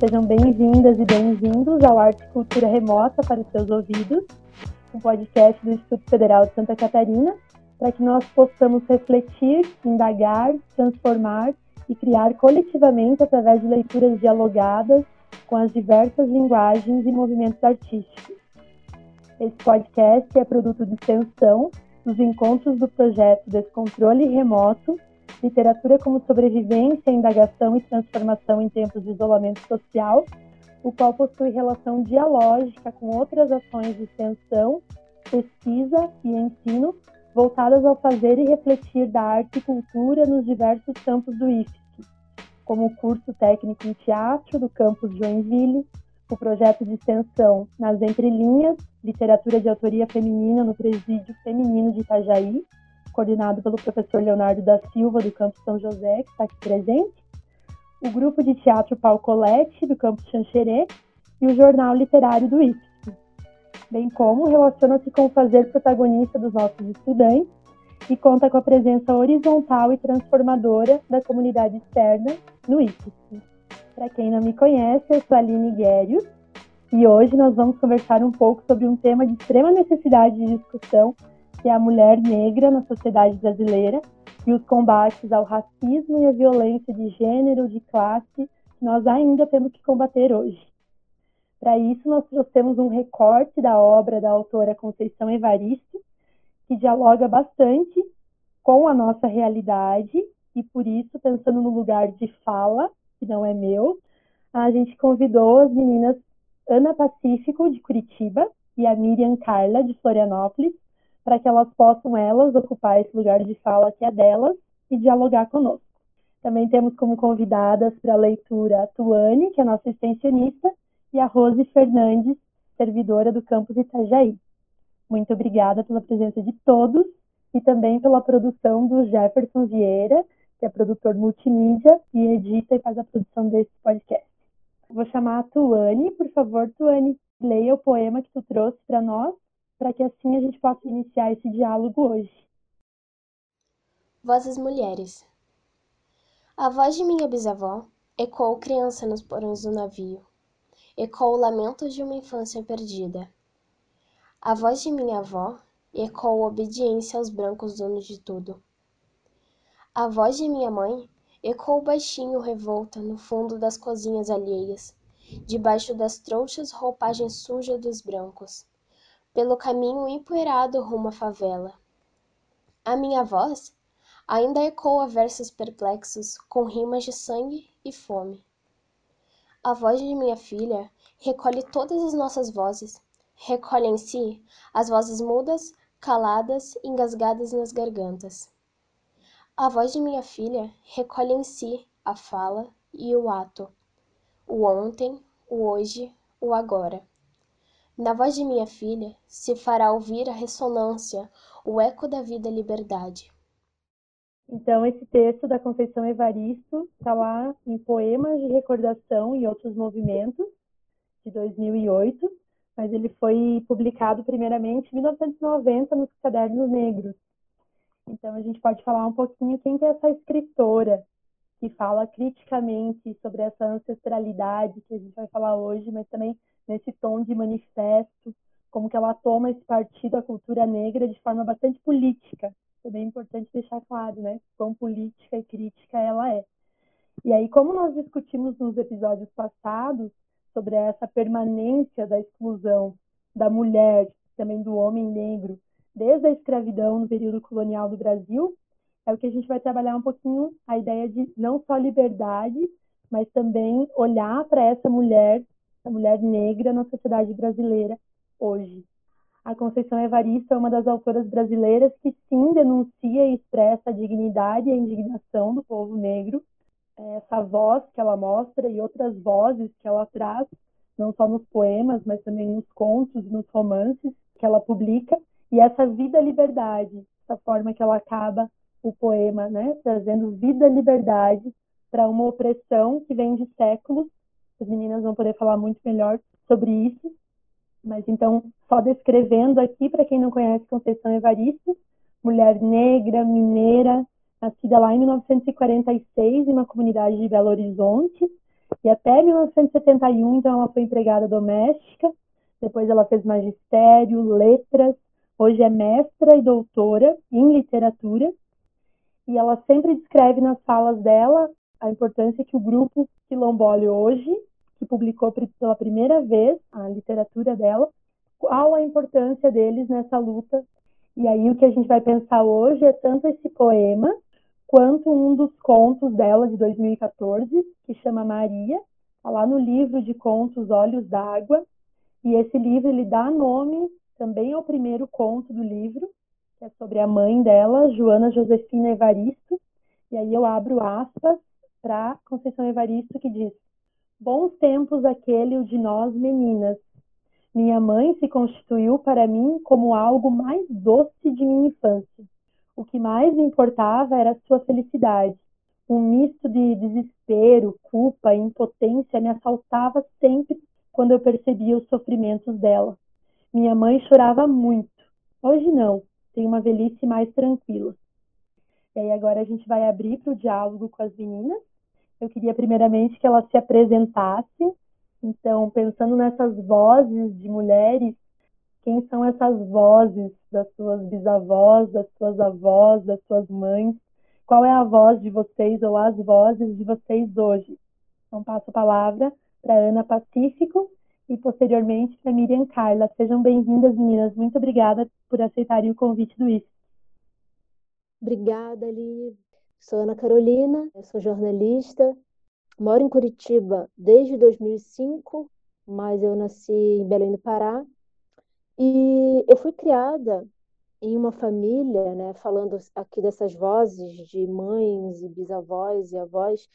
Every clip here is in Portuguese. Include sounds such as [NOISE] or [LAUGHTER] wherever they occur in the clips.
Sejam bem-vindas e bem-vindos ao Arte e Cultura Remota para os seus ouvidos, um podcast do Instituto Federal de Santa Catarina, para que nós possamos refletir, indagar, transformar e criar coletivamente através de leituras dialogadas com as diversas linguagens e movimentos artísticos. Esse podcast é produto de extensão dos encontros do projeto Descontrole Remoto, Literatura como Sobrevivência, Indagação e Transformação em Tempos de Isolamento Social, o qual possui relação dialógica com outras ações de extensão, pesquisa e ensino voltadas ao fazer e refletir da arte e cultura nos diversos campos do IFSC, como o curso técnico em teatro do campus Joinville, o projeto de extensão Nas Entrelinhas, Literatura de Autoria Feminina no Presídio Feminino de Itajaí, coordenado pelo professor Leonardo da Silva, do campus São José, que está aqui presente, o grupo de teatro Palcolete, do campus Xanxerê, e o jornal literário do IFSC, bem como relaciona-se com o fazer protagonista dos nossos estudantes e conta com a presença horizontal e transformadora da comunidade externa no IFSC. Para quem não me conhece, eu sou Aline Guérios e hoje nós vamos conversar um pouco sobre um tema de extrema necessidade de discussão, que é a mulher negra na sociedade brasileira e os combates ao racismo e à violência de gênero, de classe, que nós ainda temos que combater hoje. Para isso, nós trouxemos um recorte da obra da autora Conceição Evaristo, que dialoga bastante com a nossa realidade e, por isso, pensando no lugar de fala, que não é meu, a gente convidou as meninas Ana Pacífico, de Curitiba, e a Miriam Carla, de Florianópolis, para que elas possam, elas, ocupar esse lugar de fala que é delas e dialogar conosco. Também temos como convidadas para a leitura a Tuane, que é nossa extensionista, e a Rose Fernandes, servidora do campus Itajaí. Muito obrigada pela presença de todos e também pela produção do Jefferson Vieira, que é produtor multimídia e edita e faz a produção desse podcast. Vou chamar a Tuane, por favor, Tuane, leia o poema que tu trouxe para nós, para que assim a gente possa iniciar esse diálogo hoje. Vozes Mulheres A voz de minha bisavó ecoou criança nos porões do navio, ecoou lamentos de uma infância perdida. A voz de minha avó ecoou obediência aos brancos donos de tudo. A voz de minha mãe ecoou baixinho revolta no fundo das cozinhas alheias, debaixo das trouxas roupagens suja dos brancos, pelo caminho empoeirado rumo à favela. A minha voz ainda ecoa versos perplexos com rimas de sangue e fome. A voz de minha filha recolhe todas as nossas vozes, recolhe em si as vozes mudas, caladas, engasgadas nas gargantas. A voz de minha filha recolhe em si a fala e o ato, o ontem, o hoje, o agora. Na voz de minha filha se fará ouvir a ressonância, o eco da vida e liberdade. Então, esse texto da Conceição Evaristo está lá em Poemas de Recordação e Outros Movimentos, de 2008, mas ele foi publicado primeiramente em 1990 nos Cadernos Negros, então a gente pode falar um pouquinho quem que é essa escritora que fala criticamente sobre essa ancestralidade que a gente vai falar hoje, mas também nesse tom de manifesto, como que ela toma esse partido, a cultura negra, de forma bastante política. É bem importante deixar claro, né? Quão política e crítica ela é. E aí, como nós discutimos nos episódios passados sobre essa permanência da exclusão da mulher, também do homem negro, desde a escravidão no período colonial do Brasil, é o que a gente vai trabalhar um pouquinho a ideia de não só liberdade, mas também olhar para essa mulher, a mulher negra na sociedade brasileira hoje. A Conceição Evaristo é uma das autoras brasileiras que sim denuncia e expressa a dignidade e a indignação do povo negro. É essa voz que ela mostra e outras vozes que ela traz, não só nos poemas, mas também nos contos, nos romances que ela publica, e essa vida-liberdade, essa forma que ela acaba o poema, né, trazendo vida-liberdade para uma opressão que vem de séculos. As meninas vão poder falar muito melhor sobre isso. Mas então, só descrevendo aqui, para quem não conhece Conceição Evaristo, mulher negra, mineira, nascida lá em 1946 em uma comunidade de Belo Horizonte. E até 1971, então, ela foi empregada doméstica, depois ela fez magistério, letras, hoje é mestra e doutora em literatura, e ela sempre descreve nas falas dela a importância que o grupo Quilombole hoje, que publicou pela primeira vez a literatura dela, qual a importância deles nessa luta. E aí o que a gente vai pensar hoje é tanto esse poema quanto um dos contos dela de 2014, que chama Maria, está lá no livro de contos Olhos d'Água. E esse livro ele dá nome também ao primeiro conto do livro, que é sobre a mãe dela, Joana Josefina Evaristo. E aí eu abro aspas para Conceição Evaristo, que diz: Bons tempos aquele o de nós meninas. Minha mãe se constituiu para mim como algo mais doce de minha infância. O que mais me importava era sua felicidade. Um misto de desespero, culpa e impotência me assaltava sempre quando eu percebia os sofrimentos dela. Minha mãe chorava muito. Hoje não, tem uma velhice mais tranquila. E aí agora a gente vai abrir para o diálogo com as meninas. Eu queria primeiramente que elas se apresentassem. Então, pensando nessas vozes de mulheres, quem são essas vozes das suas bisavós, das suas avós, das suas mães? Qual é a voz de vocês ou as vozes de vocês hoje? Então, passo a palavra para Ana Pacífico e posteriormente para Miriam Carla. Sejam bem-vindas, meninas. Muito obrigada por aceitarem o convite do IF. Obrigada, Li. Sou Ana Carolina, sou jornalista, moro em Curitiba desde 2005, mas eu nasci em Belém do Pará. E eu fui criada em uma família, né, falando aqui dessas vozes de mães e bisavós e avós,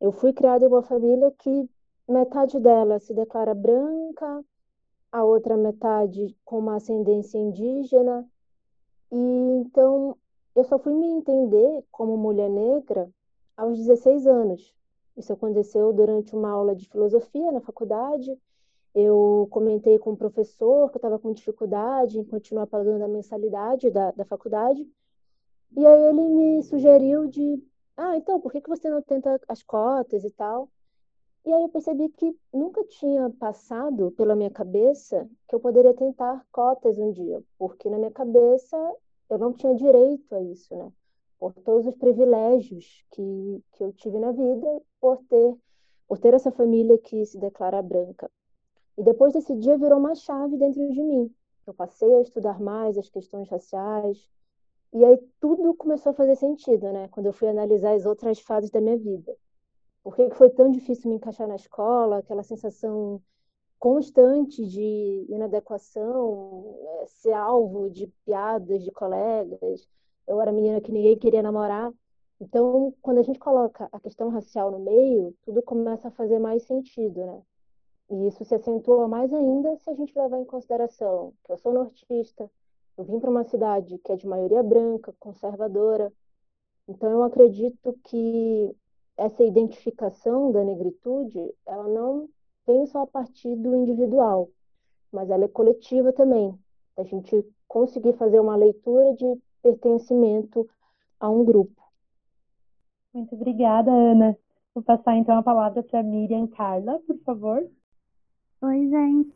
eu fui criada em uma família que metade dela se declara branca, a outra metade com uma ascendência indígena. E então eu só fui me entender como mulher negra aos 16 anos. Isso aconteceu durante uma aula de filosofia na faculdade. Eu comentei com o professor que eu estava com dificuldade em continuar pagando a mensalidade da, da faculdade. E aí ele me sugeriu de, ah, então, por que, que você não tenta as cotas e tal? E aí eu percebi que nunca tinha passado pela minha cabeça que eu poderia tentar cotas um dia, porque na minha cabeça eu não tinha direito a isso, né? Por todos os privilégios que, que eu tive na vida, por ter, por ter essa família que se declara branca. E depois desse dia virou uma chave dentro de mim. Eu passei a estudar mais as questões raciais, e aí tudo começou a fazer sentido, né? Quando eu fui analisar as outras fases da minha vida. Por que foi tão difícil me encaixar na escola? Aquela sensação constante de inadequação, é, ser alvo de piadas de colegas. Eu era menina que ninguém queria namorar. Então, quando a gente coloca a questão racial no meio, tudo começa a fazer mais sentido, né? E isso se acentua mais ainda se a gente levar em consideração que eu sou nortista, eu vim para uma cidade que é de maioria branca, conservadora. Então, eu acredito que essa identificação da negritude, ela não vem só a partir do individual, mas ela é coletiva também. A gente conseguir fazer uma leitura de pertencimento a um grupo. Muito obrigada, Ana. Vou passar então a palavra para Miriam Carla, por favor. Oi, gente.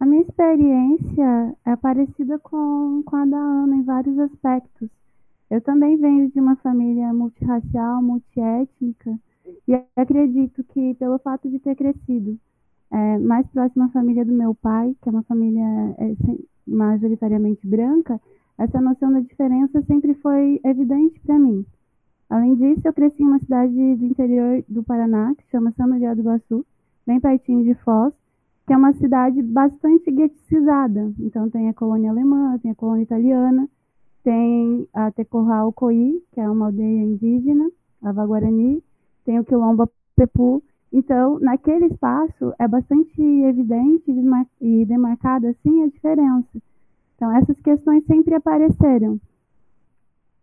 A minha experiência é parecida com, com a da Ana em vários aspectos. Eu também venho de uma família multirracial, multiétnica, e acredito que, pelo fato de ter crescido é, mais próxima à família do meu pai, que é uma família é, majoritariamente branca, essa noção da diferença sempre foi evidente para mim. Além disso, eu cresci em uma cidade do interior do Paraná, que chama São Miguel do Iguaçu, bem pertinho de Foz, que é uma cidade bastante gueticizada. Então tem a colônia alemã, tem a colônia italiana, tem a Tecorral Coí, que é uma aldeia indígena, a Guarani, tem o Quilombo Pepu. Então, naquele espaço é bastante evidente e demarcada assim a diferença. Então, essas questões sempre apareceram.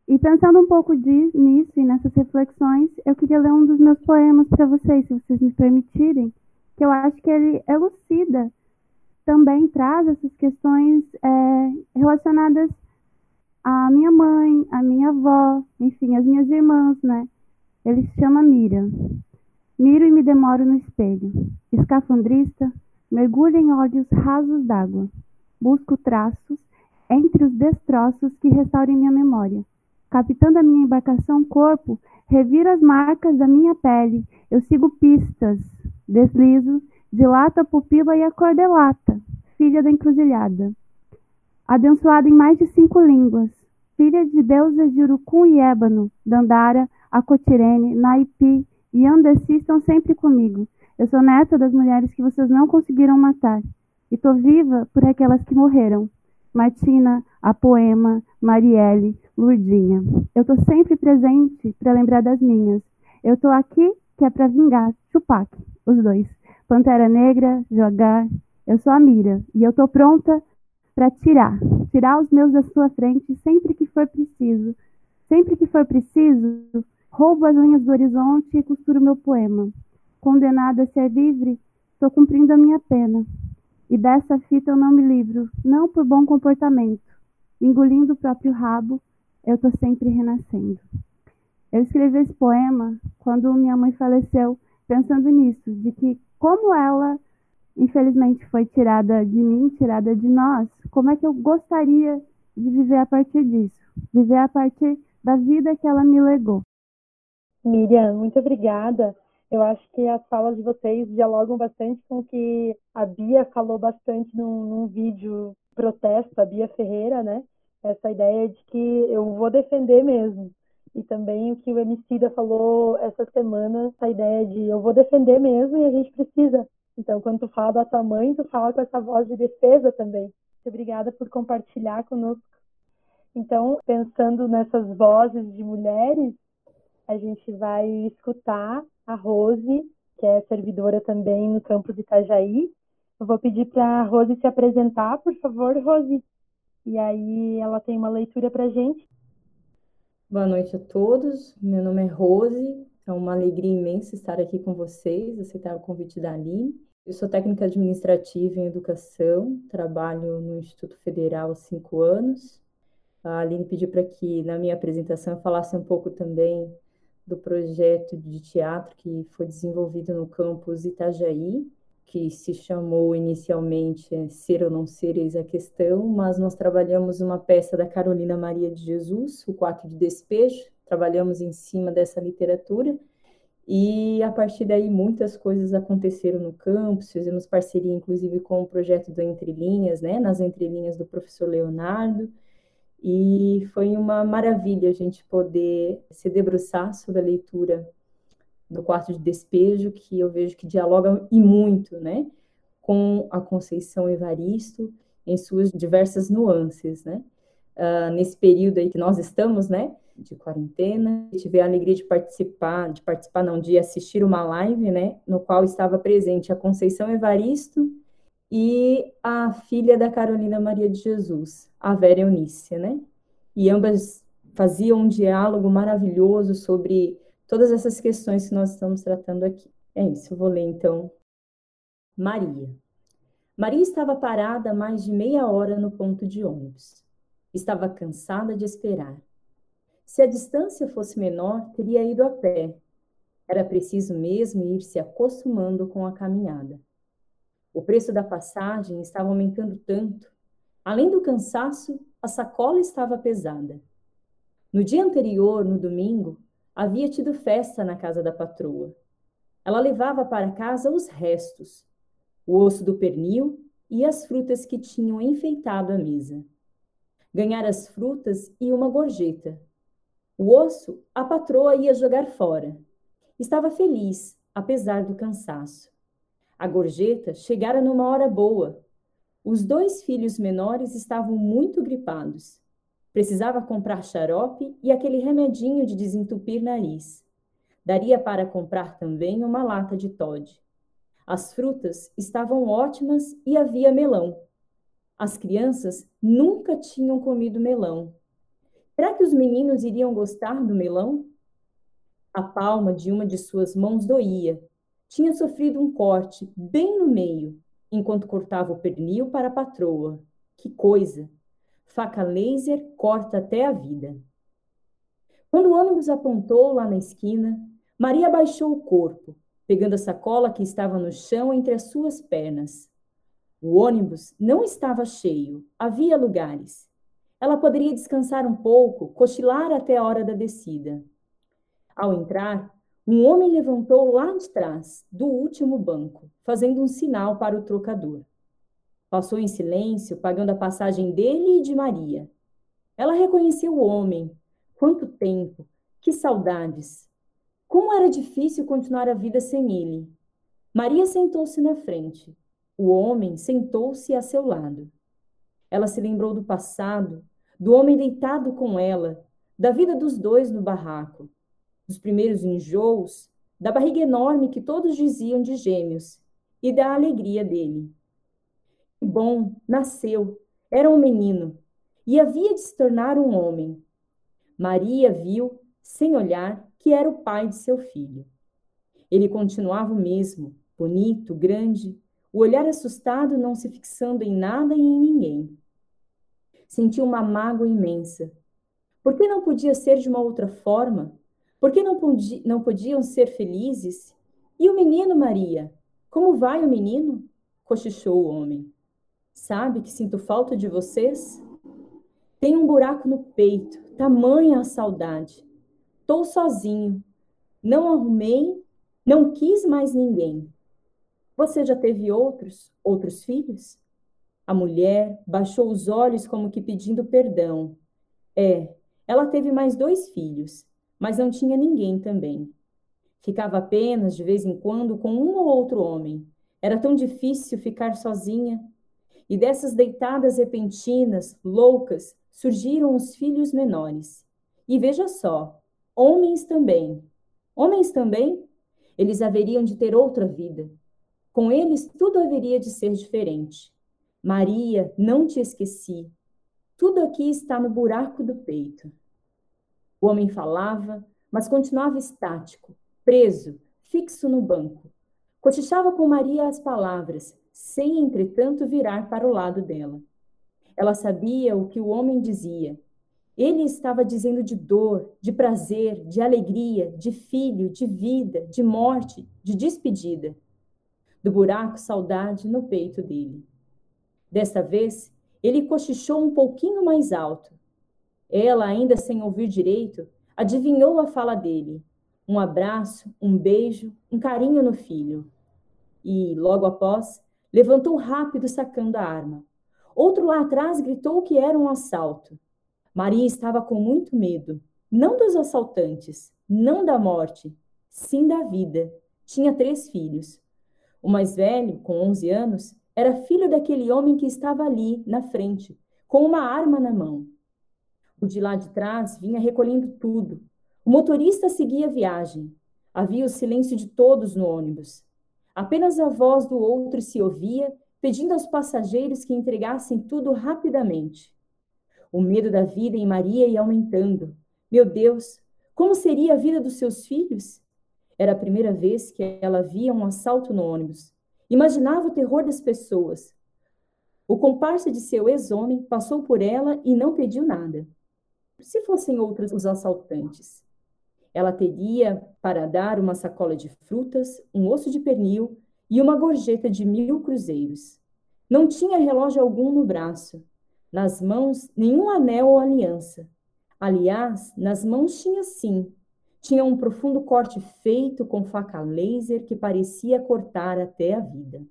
E pensando um pouco de, nisso e nessas reflexões, eu queria ler um dos meus poemas para vocês, se vocês me permitirem, que eu acho que ele elucida, também traz essas questões é, relacionadas à minha mãe, à minha avó, enfim, às minhas irmãs, né? Ele se chama Miriam. Miro e me demoro no espelho. Escafandrista, mergulho em olhos rasos d'água. Busco traços entre os destroços que restaurem minha memória. Capitando a minha embarcação corpo, reviro as marcas da minha pele. Eu sigo pistas. Deslizo, dilato a pupila e a cordelata, filha da encruzilhada. Abençoada em mais de cinco línguas, filha de deusas de Urucum e Ébano, Dandara, Acotirene, Naipi e Andessi estão sempre comigo. Eu sou neta das mulheres que vocês não conseguiram matar. E tô viva por aquelas que morreram. Martina, a Poema, Marielle, Lurdinha. Eu tô sempre presente para lembrar das minhas. Eu tô aqui que é para vingar Chupac, os dois. Pantera Negra, jogar. Eu sou a Mira e eu tô pronta para tirar, tirar os meus da sua frente sempre que for preciso. Sempre que for preciso, roubo as linhas do horizonte e costuro meu poema. Condenada a ser livre, estou cumprindo a minha pena. E dessa fita eu não me livro, não por bom comportamento. Engolindo o próprio rabo, eu estou sempre renascendo. Eu escrevi esse poema quando minha mãe faleceu, pensando nisso, de que como ela infelizmente foi tirada de mim, tirada de nós, como é que eu gostaria de viver a partir disso? Viver a partir da vida que ela me legou. Miriam, muito obrigada. Eu acho que as falas de vocês dialogam bastante com o que a Bia falou bastante num, num vídeo protesto, a Bia Ferreira, né? Essa ideia de que eu vou defender mesmo. E também o que o Emicida falou essa semana, essa ideia de eu vou defender mesmo e a gente precisa. Então, quando tu fala da tua mãe, tu fala com essa voz de defesa também. Muito obrigada por compartilhar conosco. Então, pensando nessas vozes de mulheres, a gente vai escutar a Rose, que é servidora também no campus de Itajaí. Eu vou pedir para a Rose se apresentar, por favor, Rose. E aí ela tem uma leitura para a gente. Boa noite a todos. Meu nome é Rose. É uma alegria imensa estar aqui com vocês, aceitar o convite da Aline. Eu sou técnica administrativa em educação, trabalho no Instituto Federal há cinco anos. A Aline pediu para que, na minha apresentação, eu falasse um pouco também do projeto de teatro que foi desenvolvido no campus Itajaí, que se chamou inicialmente é, Ser ou Não Ser, Eis a Questão, mas nós trabalhamos uma peça da Carolina Maria de Jesus, O Quarto de Despejo, trabalhamos em cima dessa literatura, e a partir daí muitas coisas aconteceram no campus, fizemos parceria inclusive com o projeto do Entre Linhas, né, nas entrelinhas do professor Leonardo, e foi uma maravilha a gente poder se debruçar sobre a leitura do quarto de despejo, que eu vejo que dialoga e muito, né, com a Conceição Evaristo em suas diversas nuances, né. Uh, nesse período aí que nós estamos, né, de quarentena, tive a alegria de participar, de participar não, de assistir uma live, né, no qual estava presente a Conceição Evaristo e a filha da Carolina Maria de Jesus, a Vera Eunícia, né? E ambas faziam um diálogo maravilhoso sobre todas essas questões que nós estamos tratando aqui. É isso, eu vou ler então. Maria. Maria estava parada mais de meia hora no ponto de ônibus. Estava cansada de esperar. Se a distância fosse menor, teria ido a pé. Era preciso mesmo ir se acostumando com a caminhada. O preço da passagem estava aumentando tanto. Além do cansaço, a sacola estava pesada. No dia anterior, no domingo, havia tido festa na casa da patroa. Ela levava para casa os restos, o osso do pernil e as frutas que tinham enfeitado a mesa. Ganhar as frutas e uma gorjeta. O osso a patroa ia jogar fora. Estava feliz, apesar do cansaço. A gorjeta chegara numa hora boa. Os dois filhos menores estavam muito gripados. Precisava comprar xarope e aquele remedinho de desentupir nariz. Daria para comprar também uma lata de Todd. As frutas estavam ótimas e havia melão. As crianças nunca tinham comido melão. Será que os meninos iriam gostar do melão? A palma de uma de suas mãos doía tinha sofrido um corte bem no meio, enquanto cortava o pernil para a patroa. Que coisa! Faca laser corta até a vida. Quando o ônibus apontou lá na esquina, Maria baixou o corpo, pegando a sacola que estava no chão entre as suas pernas. O ônibus não estava cheio, havia lugares. Ela poderia descansar um pouco, cochilar até a hora da descida. Ao entrar, um homem levantou lá de trás, do último banco, fazendo um sinal para o trocador. Passou em silêncio, pagando a passagem dele e de Maria. Ela reconheceu o homem. Quanto tempo! Que saudades! Como era difícil continuar a vida sem ele. Maria sentou-se na frente. O homem sentou-se a seu lado. Ela se lembrou do passado, do homem deitado com ela, da vida dos dois no barraco, dos primeiros enjoos, da barriga enorme que todos diziam de gêmeos e da alegria dele. Que bom, nasceu, era um menino e havia de se tornar um homem. Maria viu, sem olhar, que era o pai de seu filho. Ele continuava o mesmo, bonito, grande, o olhar assustado não se fixando em nada e em ninguém. Sentiu uma mágoa imensa. Por que não podia ser de uma outra forma? Por que não, não podiam ser felizes? E o menino, Maria? Como vai o menino? cochichou o homem. Sabe que sinto falta de vocês? Tem um buraco no peito, tamanha a saudade. Estou sozinho. Não arrumei, não quis mais ninguém. Você já teve outros, outros filhos? A mulher baixou os olhos como que pedindo perdão. É, ela teve mais dois filhos, mas não tinha ninguém também. Ficava apenas de vez em quando com um ou outro homem. Era tão difícil ficar sozinha. E dessas deitadas repentinas, loucas, surgiram os filhos menores. E veja só, homens também. Homens também? Eles haveriam de ter outra vida. Com eles tudo haveria de ser diferente. Maria, não te esqueci. Tudo aqui está no buraco do peito. O homem falava, mas continuava estático, preso, fixo no banco. Cochichava com Maria as palavras, sem, entretanto, virar para o lado dela. Ela sabia o que o homem dizia. Ele estava dizendo de dor, de prazer, de alegria, de filho, de vida, de morte, de despedida. Do buraco, saudade no peito dele. Desta vez, ele cochichou um pouquinho mais alto. Ela, ainda sem ouvir direito, adivinhou a fala dele. Um abraço, um beijo, um carinho no filho. E, logo após, levantou rápido sacando a arma. Outro lá atrás gritou que era um assalto. Maria estava com muito medo, não dos assaltantes, não da morte, sim da vida. Tinha três filhos. O mais velho, com 11 anos, era filho daquele homem que estava ali, na frente, com uma arma na mão. O de lá de trás vinha recolhendo tudo. O motorista seguia a viagem. Havia o silêncio de todos no ônibus. Apenas a voz do outro se ouvia pedindo aos passageiros que entregassem tudo rapidamente. O medo da vida em Maria ia aumentando. Meu Deus, como seria a vida dos seus filhos? Era a primeira vez que ela via um assalto no ônibus. Imaginava o terror das pessoas. O comparsa de seu ex-homem passou por ela e não pediu nada. Se fossem outros os assaltantes, ela teria para dar uma sacola de frutas, um osso de pernil e uma gorjeta de mil cruzeiros. Não tinha relógio algum no braço, nas mãos nenhum anel ou aliança. Aliás, nas mãos tinha sim. Tinha um profundo corte feito com faca laser que parecia cortar até a vida.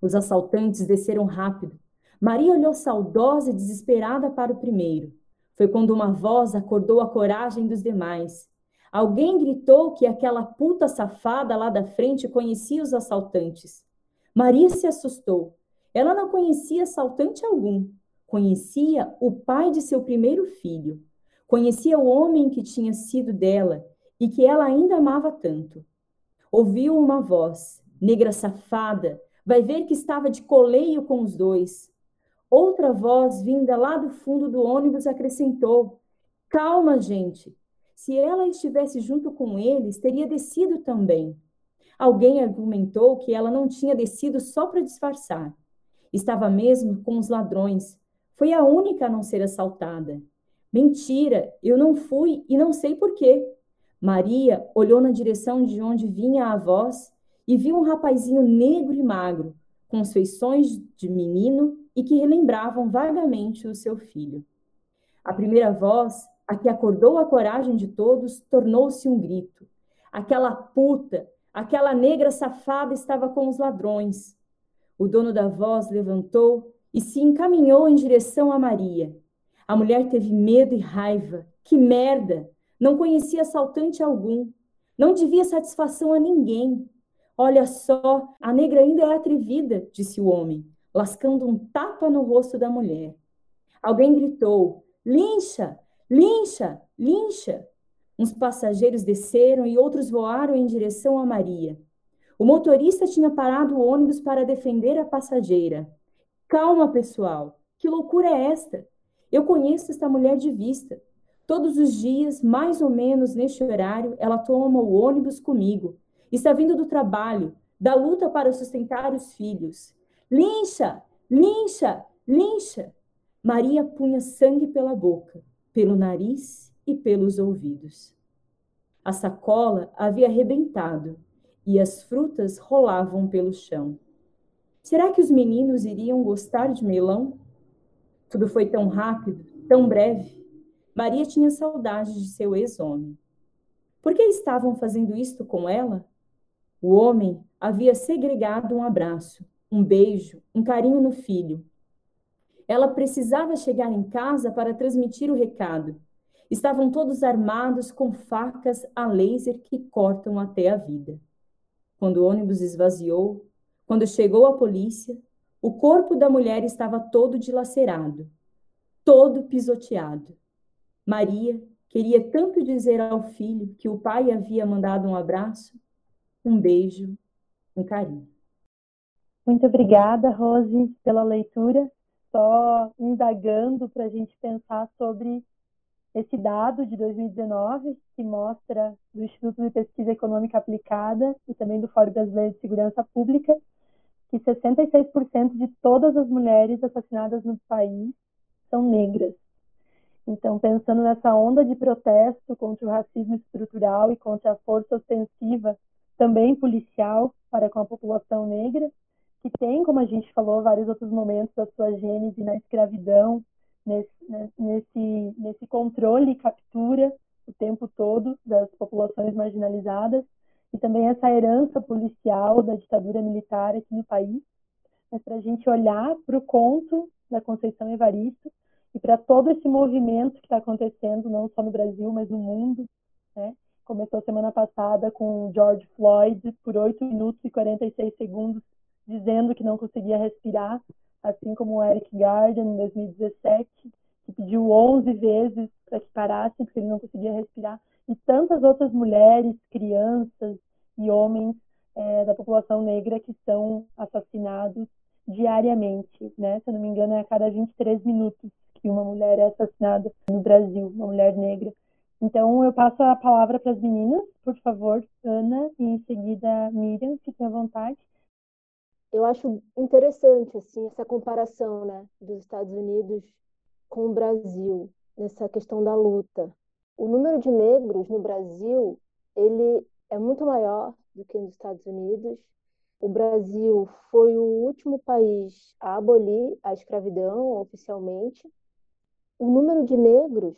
Os assaltantes desceram rápido. Maria olhou saudosa e desesperada para o primeiro. Foi quando uma voz acordou a coragem dos demais. Alguém gritou que aquela puta safada lá da frente conhecia os assaltantes. Maria se assustou. Ela não conhecia assaltante algum. Conhecia o pai de seu primeiro filho. Conhecia o homem que tinha sido dela e que ela ainda amava tanto. Ouviu uma voz: Negra safada, vai ver que estava de coleio com os dois. Outra voz, vinda lá do fundo do ônibus, acrescentou: Calma, gente. Se ela estivesse junto com eles, teria descido também. Alguém argumentou que ela não tinha descido só para disfarçar. Estava mesmo com os ladrões. Foi a única a não ser assaltada. Mentira, eu não fui e não sei por quê. Maria olhou na direção de onde vinha a voz e viu um rapazinho negro e magro, com feições de menino e que relembravam vagamente o seu filho. A primeira voz, a que acordou a coragem de todos, tornou-se um grito. Aquela puta, aquela negra safada estava com os ladrões. O dono da voz levantou e se encaminhou em direção a Maria. A mulher teve medo e raiva. Que merda! Não conhecia assaltante algum. Não devia satisfação a ninguém. Olha só, a negra ainda é atrevida, disse o homem, lascando um tapa no rosto da mulher. Alguém gritou: Lincha! Lincha! Lincha! Uns passageiros desceram e outros voaram em direção a Maria. O motorista tinha parado o ônibus para defender a passageira. Calma, pessoal. Que loucura é esta? Eu conheço esta mulher de vista. Todos os dias, mais ou menos neste horário, ela toma o ônibus comigo. Está vindo do trabalho, da luta para sustentar os filhos. Lincha! Lincha! Lincha! Maria punha sangue pela boca, pelo nariz e pelos ouvidos. A sacola havia arrebentado e as frutas rolavam pelo chão. Será que os meninos iriam gostar de melão? Tudo foi tão rápido, tão breve. Maria tinha saudade de seu ex-homem. Por que estavam fazendo isto com ela? O homem havia segregado um abraço, um beijo, um carinho no filho. Ela precisava chegar em casa para transmitir o recado. Estavam todos armados com facas a laser que cortam até a vida. Quando o ônibus esvaziou, quando chegou a polícia, o corpo da mulher estava todo dilacerado, todo pisoteado. Maria queria tanto dizer ao filho que o pai havia mandado um abraço um beijo, um carinho. Muito obrigada, Rose, pela leitura. Só indagando para a gente pensar sobre esse dado de 2019, que mostra do Instituto de Pesquisa Econômica Aplicada e também do Fórum Brasileiro de Segurança Pública, que 66% de todas as mulheres assassinadas no país são negras. Então, pensando nessa onda de protesto contra o racismo estrutural e contra a força ostensiva também policial para com a população negra, que tem, como a gente falou, vários outros momentos da sua gênese na escravidão, nesse, né, nesse, nesse controle e captura o tempo todo das populações marginalizadas, e também essa herança policial da ditadura militar aqui no país, mas para a gente olhar para o conto da Conceição Evaristo e para todo esse movimento que está acontecendo, não só no Brasil, mas no mundo, né? começou semana passada com George Floyd por 8 minutos e 46 segundos, dizendo que não conseguia respirar, assim como o Eric Garden em 2017, que pediu 11 vezes para que parassem porque ele não conseguia respirar, e tantas outras mulheres, crianças e homens é, da população negra que são assassinados diariamente, né? Se eu não me engano, é a cada 23 minutos que uma mulher é assassinada no Brasil, uma mulher negra. Então, eu passo a palavra para as meninas, por favor, Ana, e em seguida Miriam, fiquem à vontade. Eu acho interessante assim essa comparação, né, dos Estados Unidos com o Brasil nessa questão da luta. O número de negros no Brasil, ele é muito maior do que nos Estados Unidos. O Brasil foi o último país a abolir a escravidão oficialmente. O número de negros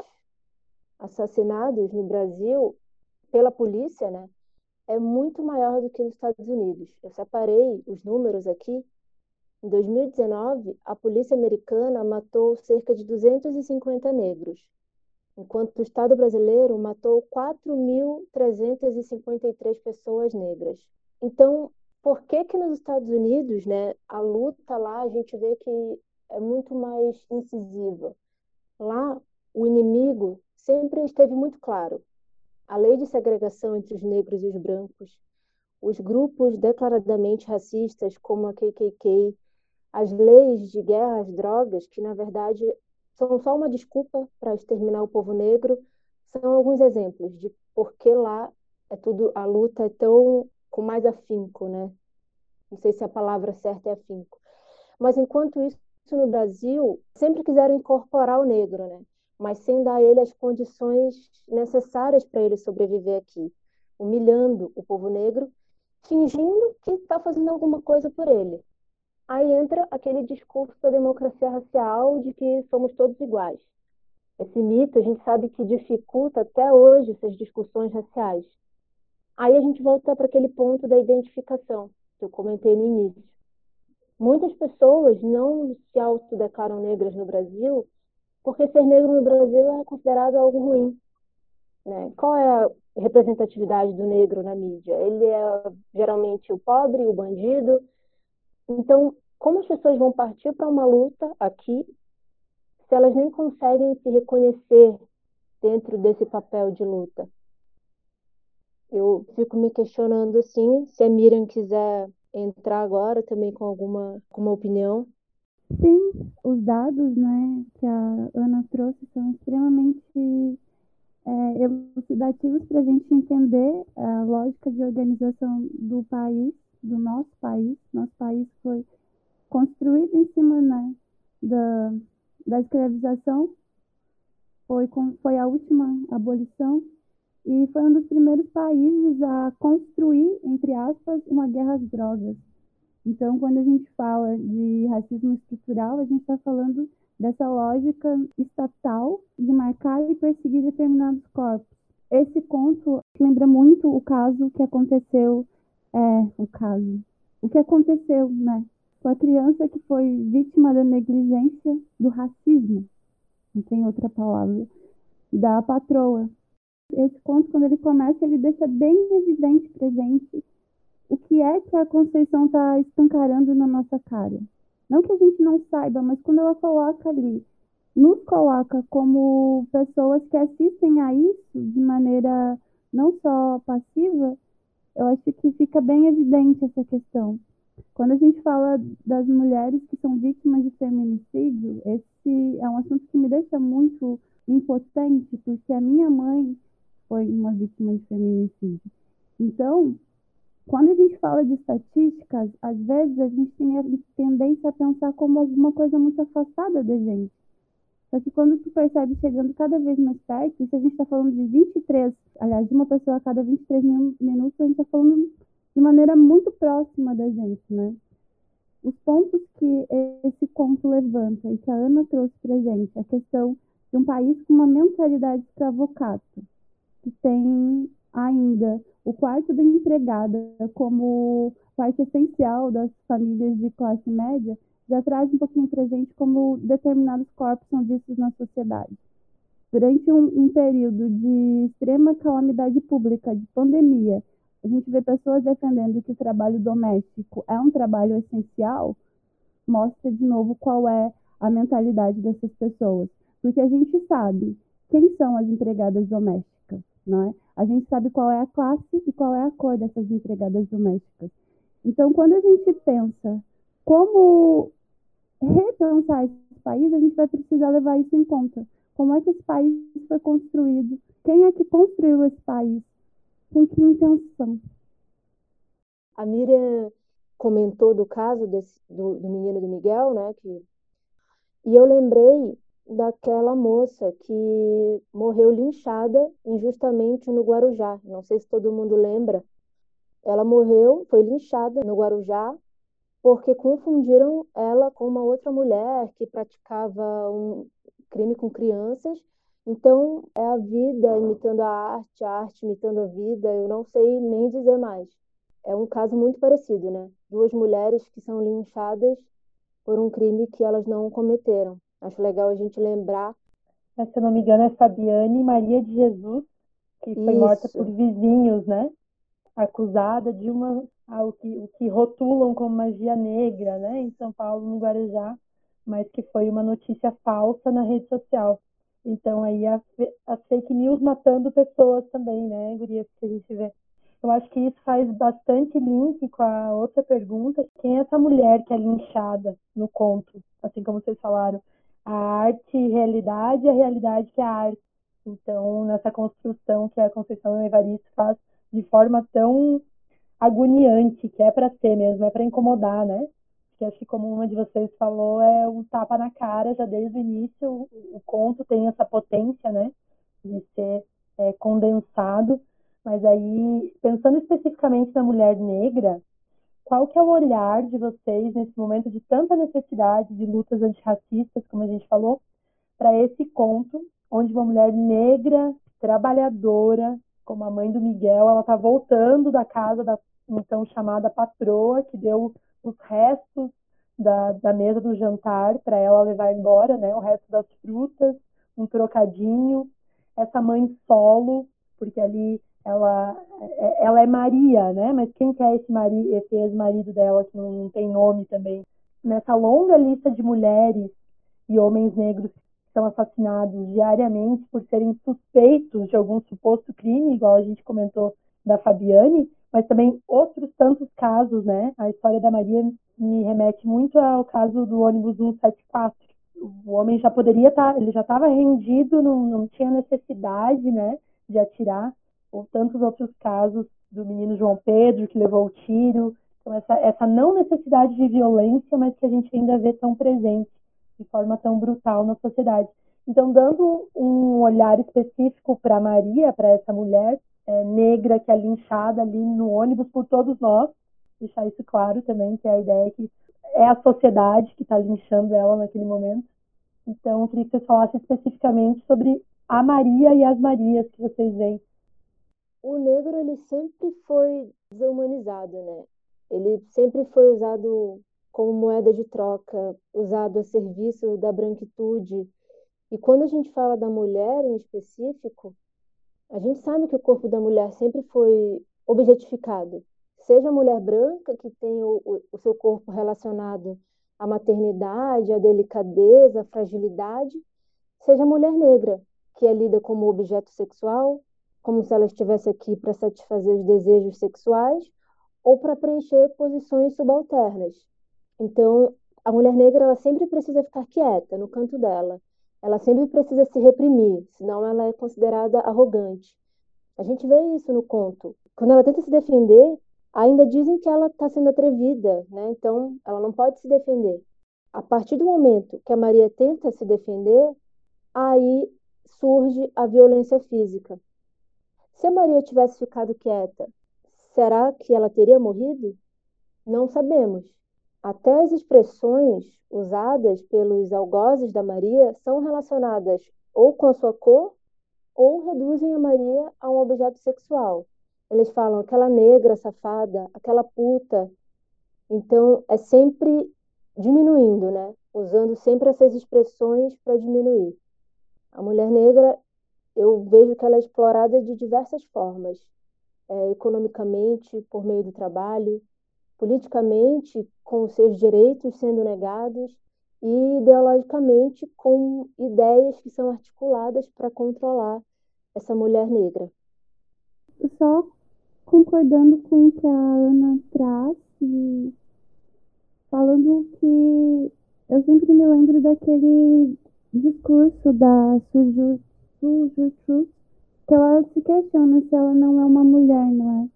assassinados no Brasil pela polícia, né, é muito maior do que nos Estados Unidos. Eu separei os números aqui. Em 2019, a polícia americana matou cerca de 250 negros, enquanto o Estado brasileiro matou 4.353 pessoas negras. Então, por que que nos Estados Unidos, né, a luta lá a gente vê que é muito mais incisiva? Lá, o inimigo sempre esteve muito claro. A lei de segregação entre os negros e os brancos, os grupos declaradamente racistas, como a KKK, as leis de guerra às drogas, que na verdade são só uma desculpa para exterminar o povo negro, são alguns exemplos de por que lá é tudo a luta é tão com mais afinco, né? Não sei se a palavra certa é afinco. Mas enquanto isso no Brasil, sempre quiseram incorporar o negro, né? Mas sem dar a ele as condições necessárias para ele sobreviver aqui, humilhando o povo negro, fingindo que está fazendo alguma coisa por ele. Aí entra aquele discurso da democracia racial de que somos todos iguais. Esse mito a gente sabe que dificulta até hoje essas discussões raciais. Aí a gente volta para aquele ponto da identificação que eu comentei no início. Muitas pessoas não se autodeclaram negras no Brasil porque ser negro no Brasil é considerado algo ruim. Né? Qual é a representatividade do negro na mídia? Ele é geralmente o pobre, o bandido. Então, como as pessoas vão partir para uma luta aqui se elas nem conseguem se reconhecer dentro desse papel de luta? Eu fico me questionando assim, se a Miriam quiser entrar agora também com alguma, alguma opinião. Sim, os dados né, que a Ana trouxe são extremamente é, elucidativos para a gente entender a lógica de organização do país, do nosso país. Nosso país foi construído em cima né, da, da escravização, foi, foi a última abolição e foi um dos primeiros países a construir, entre aspas, uma guerra às drogas. Então, quando a gente fala de racismo estrutural, a gente está falando dessa lógica estatal de marcar e perseguir determinados corpos. Esse conto lembra muito o caso que aconteceu, é, o caso, o que aconteceu, né, com a criança que foi vítima da negligência do racismo, não tem outra palavra, da patroa. Esse conto, quando ele começa, ele deixa bem evidente para gente o que é que a Conceição está escancarando na nossa cara. Não que a gente não saiba, mas quando ela coloca ali, nos coloca como pessoas que assistem a isso de maneira não só passiva, eu acho que fica bem evidente essa questão. Quando a gente fala das mulheres que são vítimas de feminicídio, esse é um assunto que me deixa muito impotente, porque a minha mãe foi uma vítima de feminicídio. Então, quando a gente fala de estatísticas, às vezes a gente tem a tendência a pensar como alguma coisa muito afastada da gente. Só que quando tu percebe chegando cada vez mais perto, se a gente está falando de 23, aliás, de uma pessoa a cada 23 minutos, a gente está falando de maneira muito próxima da gente, né? Os pontos que esse conto levanta e que a Ana trouxe para gente, a questão de um país com uma mentalidade escravocata, que tem ainda o quarto da empregada como parte essencial das famílias de classe média, já traz um pouquinho para a gente como determinados corpos são vistos na sociedade. Durante um, um período de extrema calamidade pública, de pandemia, a gente vê pessoas defendendo que o trabalho doméstico é um trabalho essencial, mostra de novo qual é a mentalidade dessas pessoas. Porque a gente sabe quem são as empregadas domésticas, não é? A gente sabe qual é a classe e qual é a cor dessas empregadas domésticas. Então, quando a gente pensa como repensar esse país, a gente vai precisar levar isso em conta. Como é que esse país foi construído? Quem é que construiu esse país? Com que intenção? A Miriam comentou do caso desse, do, do menino do Miguel, né? Que... E eu lembrei daquela moça que morreu linchada injustamente no Guarujá. Não sei se todo mundo lembra. Ela morreu, foi linchada no Guarujá porque confundiram ela com uma outra mulher que praticava um crime com crianças. Então, é a vida imitando a arte, a arte imitando a vida, eu não sei nem dizer mais. É um caso muito parecido, né? Duas mulheres que são linchadas por um crime que elas não cometeram. Acho legal a gente lembrar. Se eu não me engano, é Fabiane Maria de Jesus, que foi Isso. morta por vizinhos, né? Acusada de uma o que, o que rotulam como magia negra, né? Em São Paulo, no Guarujá, mas que foi uma notícia falsa na rede social. Então aí as, as fake news matando pessoas também, né, Gurias, que a gente vê. Eu acho que isso faz bastante link com a outra pergunta. Quem é essa mulher que é linchada no conto? Assim como vocês falaram a arte e realidade, a realidade que é a arte. Então, nessa construção que a Conceição Evaristo faz de forma tão agoniante, que é para ser mesmo, é para incomodar, né? que acho que como uma de vocês falou, é um tapa na cara já desde o início. O, o conto tem essa potência, né, de ser é, condensado. Mas aí, pensando especificamente na mulher negra, qual que é o olhar de vocês nesse momento de tanta necessidade de lutas antirracistas, como a gente falou, para esse conto, onde uma mulher negra, trabalhadora, como a mãe do Miguel, ela está voltando da casa da então chamada patroa, que deu os restos da, da mesa do jantar para ela levar embora, né? O resto das frutas, um trocadinho. Essa mãe solo, porque ali ela, ela é Maria, né? Mas quem que é esse, mari, esse ex-marido dela que não, não tem nome também? Nessa longa lista de mulheres e homens negros que são assassinados diariamente por serem suspeitos de algum suposto crime, igual a gente comentou da Fabiane, mas também outros tantos casos, né? A história da Maria me remete muito ao caso do ônibus 174. O homem já poderia estar, tá, ele já estava rendido, não, não tinha necessidade, né, de atirar, ou tantos outros casos do menino João Pedro que levou o tiro. Então essa, essa não necessidade de violência, mas que a gente ainda vê tão presente de forma tão brutal na sociedade. Então, dando um olhar específico para Maria, para essa mulher, é, negra que é linchada ali no ônibus por todos nós, deixar isso claro também, que é a ideia que é a sociedade que está linchando ela naquele momento. Então, eu queria que vocês falassem especificamente sobre a Maria e as Marias que vocês veem. O negro, ele sempre foi desumanizado, né? Ele sempre foi usado como moeda de troca, usado a serviço da branquitude. E quando a gente fala da mulher em específico, a gente sabe que o corpo da mulher sempre foi objetificado. Seja a mulher branca, que tem o, o seu corpo relacionado à maternidade, à delicadeza, à fragilidade, seja a mulher negra, que é lida como objeto sexual, como se ela estivesse aqui para satisfazer os desejos sexuais ou para preencher posições subalternas. Então, a mulher negra ela sempre precisa ficar quieta no canto dela ela sempre precisa se reprimir, senão ela é considerada arrogante. A gente vê isso no conto. Quando ela tenta se defender, ainda dizem que ela está sendo atrevida, né? Então, ela não pode se defender. A partir do momento que a Maria tenta se defender, aí surge a violência física. Se a Maria tivesse ficado quieta, será que ela teria morrido? Não sabemos. Até as expressões usadas pelos algozes da Maria são relacionadas ou com a sua cor ou reduzem a Maria a um objeto sexual. Eles falam aquela negra safada, aquela puta. Então é sempre diminuindo, né? Usando sempre essas expressões para diminuir. A mulher negra, eu vejo que ela é explorada de diversas formas, é, economicamente, por meio do trabalho, politicamente com seus direitos sendo negados e ideologicamente com ideias que são articuladas para controlar essa mulher negra. Só concordando com o que a Ana traz falando que eu sempre me lembro daquele discurso da Suju, Suju que ela se questiona se ela não é uma mulher, não é?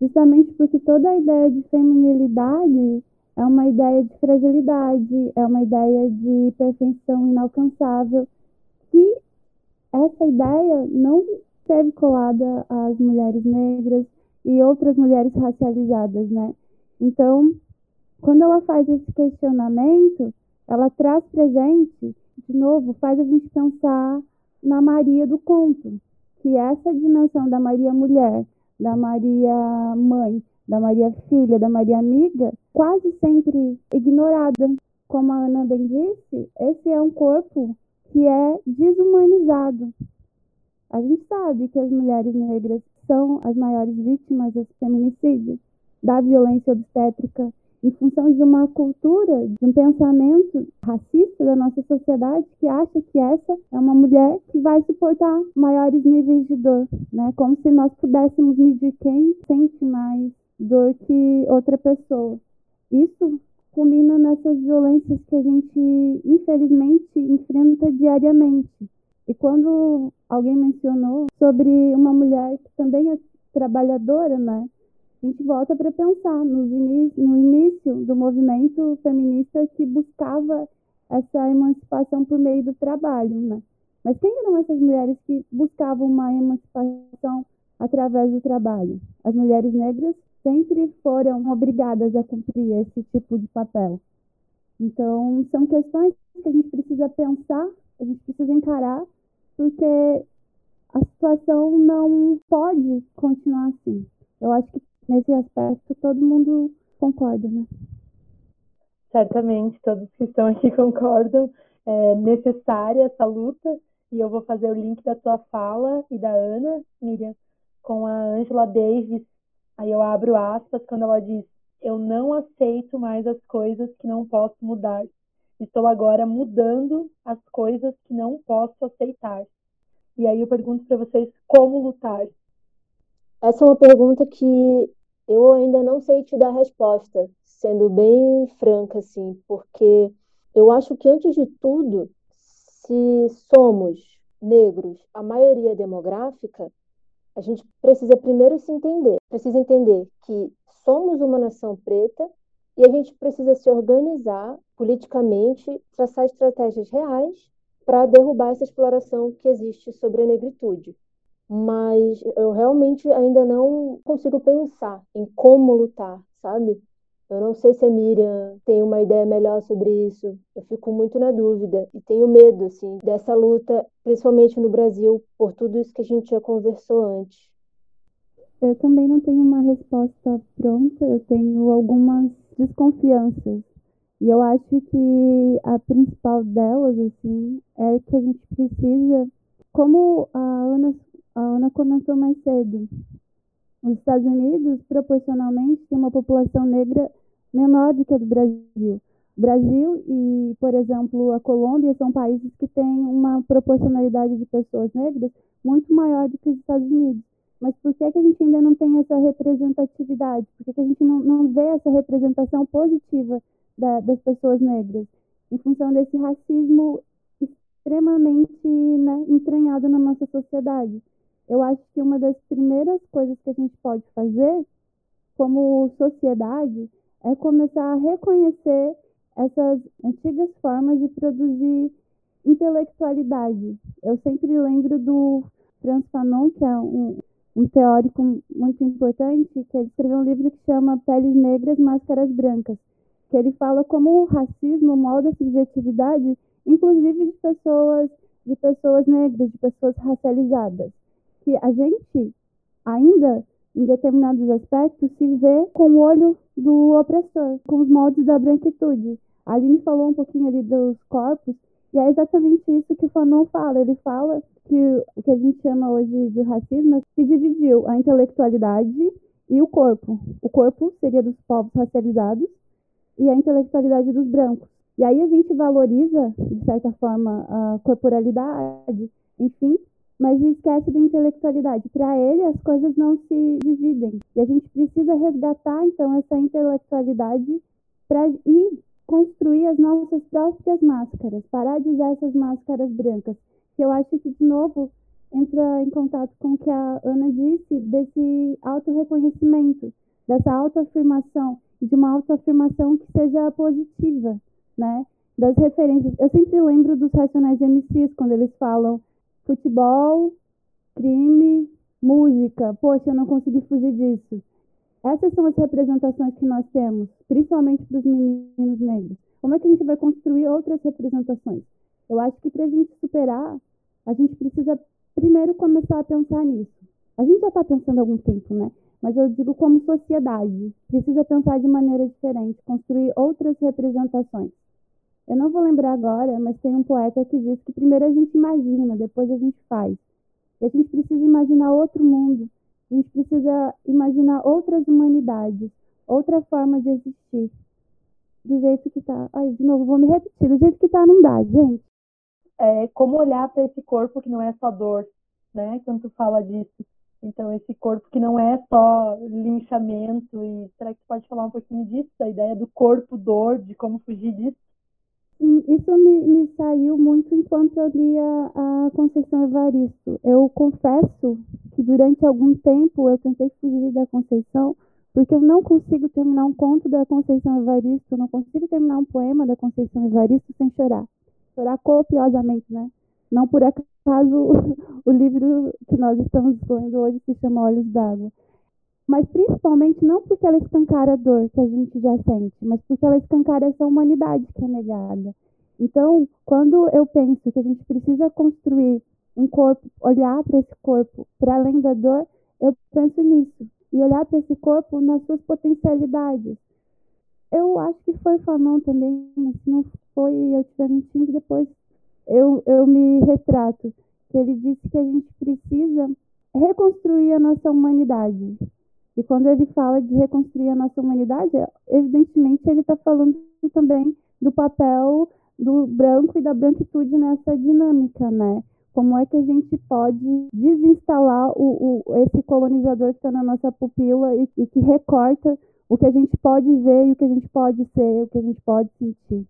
justamente porque toda a ideia de feminilidade é uma ideia de fragilidade, é uma ideia de perfeição inalcançável, que essa ideia não esteve colada às mulheres negras e outras mulheres racializadas, né? Então, quando ela faz esse questionamento, ela traz para gente, de novo, faz a gente pensar na Maria do conto, que essa dimensão da Maria mulher, da Maria Mãe, da Maria Filha, da Maria Amiga, quase sempre ignorada. Como a Ana bem disse, esse é um corpo que é desumanizado. A gente sabe que as mulheres negras são as maiores vítimas do feminicídio, da violência obstétrica, em função de uma cultura, de um pensamento racista da nossa sociedade que acha que essa é uma mulher que vai suportar maiores níveis de dor, né? Como se nós pudéssemos medir quem sente mais dor que outra pessoa. Isso combina nessas violências que a gente, infelizmente, enfrenta diariamente. E quando alguém mencionou sobre uma mulher que também é trabalhadora, né? A gente volta para pensar no início do movimento feminista que buscava essa emancipação por meio do trabalho, né? Mas quem eram essas mulheres que buscavam uma emancipação através do trabalho? As mulheres negras sempre foram obrigadas a cumprir esse tipo de papel. Então, são questões que a gente precisa pensar, a gente precisa encarar, porque a situação não pode continuar assim. Eu acho que nesse aspecto todo mundo concorda, né? Certamente, todos que estão aqui [LAUGHS] concordam. É necessária essa luta, e eu vou fazer o link da tua fala e da Ana, Miriam, com a Angela Davis. Aí eu abro aspas quando ela diz: Eu não aceito mais as coisas que não posso mudar. Estou agora mudando as coisas que não posso aceitar. E aí eu pergunto para vocês como lutar. Essa é uma pergunta que eu ainda não sei te dar resposta, sendo bem franca, assim, porque eu acho que, antes de tudo, se somos negros, a maioria demográfica, a gente precisa primeiro se entender. Precisa entender que somos uma nação preta e a gente precisa se organizar politicamente, traçar estratégias reais para derrubar essa exploração que existe sobre a negritude mas eu realmente ainda não consigo pensar em como lutar, sabe? Eu não sei se a Miriam tem uma ideia melhor sobre isso. Eu fico muito na dúvida e tenho medo, assim, dessa luta, principalmente no Brasil, por tudo isso que a gente já conversou antes. Eu também não tenho uma resposta pronta, eu tenho algumas desconfianças. E eu acho que a principal delas, assim, é que a gente precisa, como a Ana a Ana comentou mais cedo. Os Estados Unidos, proporcionalmente, têm uma população negra menor do que a do Brasil. O Brasil e, por exemplo, a Colômbia são países que têm uma proporcionalidade de pessoas negras muito maior do que os Estados Unidos. Mas por que, que a gente ainda não tem essa representatividade? Por que, que a gente não, não vê essa representação positiva da, das pessoas negras? Em função desse racismo extremamente né, entranhado na nossa sociedade eu acho que uma das primeiras coisas que a gente pode fazer como sociedade é começar a reconhecer essas antigas formas de produzir intelectualidade. Eu sempre lembro do Franz Fanon, que é um, um teórico muito importante, que ele escreveu um livro que chama Peles Negras, Máscaras Brancas, que ele fala como o racismo molda a subjetividade, inclusive de pessoas, de pessoas negras, de pessoas racializadas que a gente ainda em determinados aspectos se vê com o olho do opressor, com os moldes da branquitude. A Aline falou um pouquinho ali dos corpos, e é exatamente isso que o Fanon fala. Ele fala que o que a gente chama hoje de racismo se dividiu a intelectualidade e o corpo. O corpo seria dos povos racializados e a intelectualidade dos brancos. E aí a gente valoriza, de certa forma, a corporalidade, enfim, mas esquece da intelectualidade. Para ele, as coisas não se dividem. E a gente precisa resgatar, então, essa intelectualidade para ir construir as nossas próprias máscaras, parar de usar essas máscaras brancas. Que eu acho que, de novo, entra em contato com o que a Ana disse, desse auto-reconhecimento, dessa autoafirmação, e de uma autoafirmação que seja positiva, né? Das referências. Eu sempre lembro dos Racionais MCs, quando eles falam futebol, crime, música. Poxa, eu não consegui fugir disso. Essas são as representações que nós temos, principalmente para os meninos negros. Como é que a gente vai construir outras representações? Eu acho que para a gente superar, a gente precisa primeiro começar a pensar nisso. A gente já está pensando há algum tempo, né? Mas eu digo como sociedade, precisa pensar de maneira diferente, construir outras representações. Eu não vou lembrar agora, mas tem um poeta que diz que primeiro a gente imagina, depois a gente faz. E a gente precisa imaginar outro mundo, a gente precisa imaginar outras humanidades, outra forma de existir. Do jeito que tá. Ai, de novo, vou me repetir. Do jeito que tá, não dá, gente. É como olhar para esse corpo que não é só dor, né? Quando tu fala disso. Então, esse corpo que não é só linchamento. E será que tu pode falar um pouquinho disso? A ideia do corpo, dor, de como fugir disso? Isso me, me saiu muito enquanto eu lia a Conceição Evaristo. Eu confesso que durante algum tempo eu tentei fugir da Conceição porque eu não consigo terminar um conto da Conceição Evaristo, não consigo terminar um poema da Conceição Evaristo sem chorar. Chorar copiosamente, né? Não por acaso [LAUGHS] o livro que nós estamos lendo hoje se chama Olhos d'Água. Mas principalmente não porque ela escancara a dor que a gente já sente, mas porque ela escancara essa humanidade que é negada. Então, quando eu penso que a gente precisa construir um corpo, olhar para esse corpo para além da dor, eu penso nisso e olhar para esse corpo nas suas potencialidades. Eu acho que foi o Fanon também, mas se não foi eu estiver mentindo, depois eu, eu me retrato. Ele disse que a gente precisa reconstruir a nossa humanidade. E quando ele fala de reconstruir a nossa humanidade, evidentemente ele está falando também do papel do branco e da branquitude nessa dinâmica, né? Como é que a gente pode desinstalar o, o esse colonizador que está na nossa pupila e, e que recorta o que a gente pode ver e o que a gente pode ser, o que a gente pode sentir.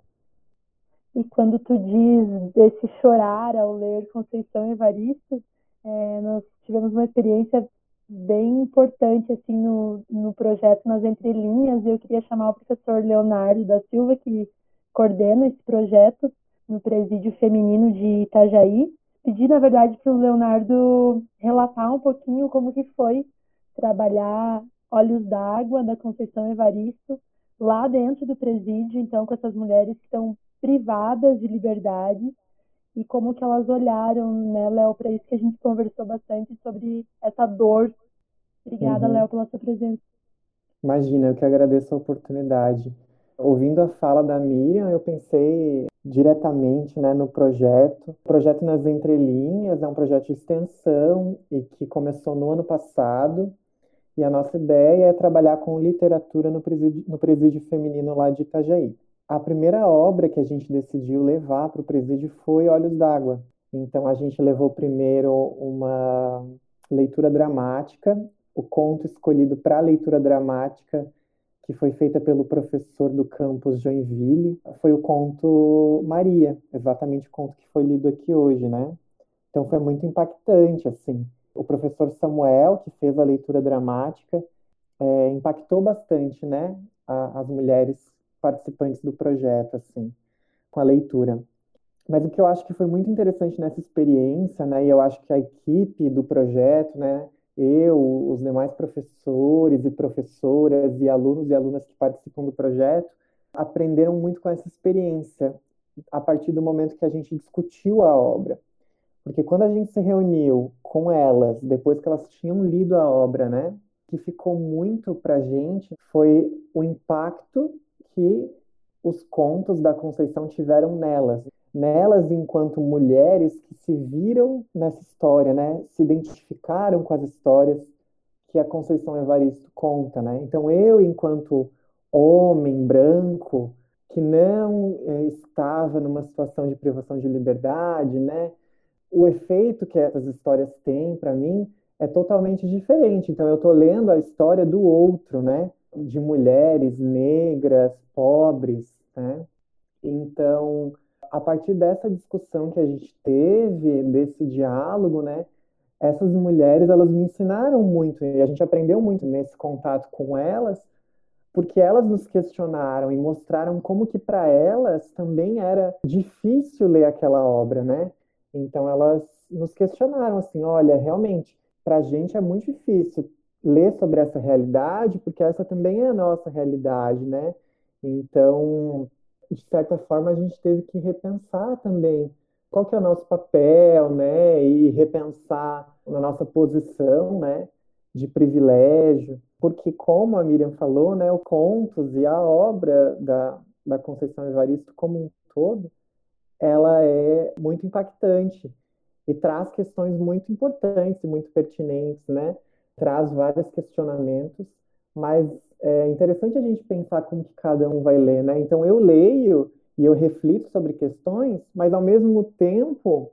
E quando tu diz desse chorar ao ler Conceição Evaristo, é, nós tivemos uma experiência bem importante assim no, no projeto nas entrelinhas e eu queria chamar o professor Leonardo da Silva que coordena esse projeto no presídio feminino de Itajaí pedir na verdade para o Leonardo relatar um pouquinho como que foi trabalhar Olhos d'Água da Conceição Evaristo lá dentro do presídio então com essas mulheres que estão privadas de liberdade e como que elas olharam, né, Léo, para isso que a gente conversou bastante sobre essa dor. Obrigada, uhum. Léo, pela sua presença. Imagina, eu que agradeço a oportunidade. Ouvindo a fala da Miriam, eu pensei diretamente né, no projeto. O projeto Nas Entrelinhas é um projeto de extensão e que começou no ano passado. E a nossa ideia é trabalhar com literatura no presídio, no presídio feminino lá de Itajaí. A primeira obra que a gente decidiu levar para o presídio foi Olhos d'Água. Então a gente levou primeiro uma leitura dramática, o conto escolhido para a leitura dramática, que foi feita pelo professor do campus Joinville, foi o conto Maria, exatamente o conto que foi lido aqui hoje, né? Então foi muito impactante, assim. O professor Samuel, que fez a leitura dramática, é, impactou bastante, né? A, as mulheres participantes do projeto, assim, com a leitura. Mas o que eu acho que foi muito interessante nessa experiência, né, e eu acho que a equipe do projeto, né, eu, os demais professores e professoras e alunos e alunas que participam do projeto, aprenderam muito com essa experiência a partir do momento que a gente discutiu a obra. Porque quando a gente se reuniu com elas, depois que elas tinham lido a obra, né, que ficou muito para a gente foi o impacto que os contos da Conceição tiveram nelas. Nelas, enquanto mulheres que se viram nessa história, né? Se identificaram com as histórias que a Conceição Evaristo conta, né? Então, eu, enquanto homem branco, que não é, estava numa situação de privação de liberdade, né? O efeito que essas histórias têm para mim é totalmente diferente. Então, eu estou lendo a história do outro, né? De mulheres negras, pobres, né? Então, a partir dessa discussão que a gente teve, desse diálogo, né? Essas mulheres, elas me ensinaram muito e a gente aprendeu muito nesse contato com elas, porque elas nos questionaram e mostraram como que para elas também era difícil ler aquela obra, né? Então elas nos questionaram assim, olha, realmente, para a gente é muito difícil ler sobre essa realidade, porque essa também é a nossa realidade, né? Então, de certa forma, a gente teve que repensar também qual que é o nosso papel, né? E repensar na nossa posição, né? De privilégio, porque como a Miriam falou, né? O contos e a obra da, da Conceição Evaristo como um todo, ela é muito impactante e traz questões muito importantes e muito pertinentes, né? Traz vários questionamentos, mas é interessante a gente pensar como que cada um vai ler, né? Então eu leio e eu reflito sobre questões, mas ao mesmo tempo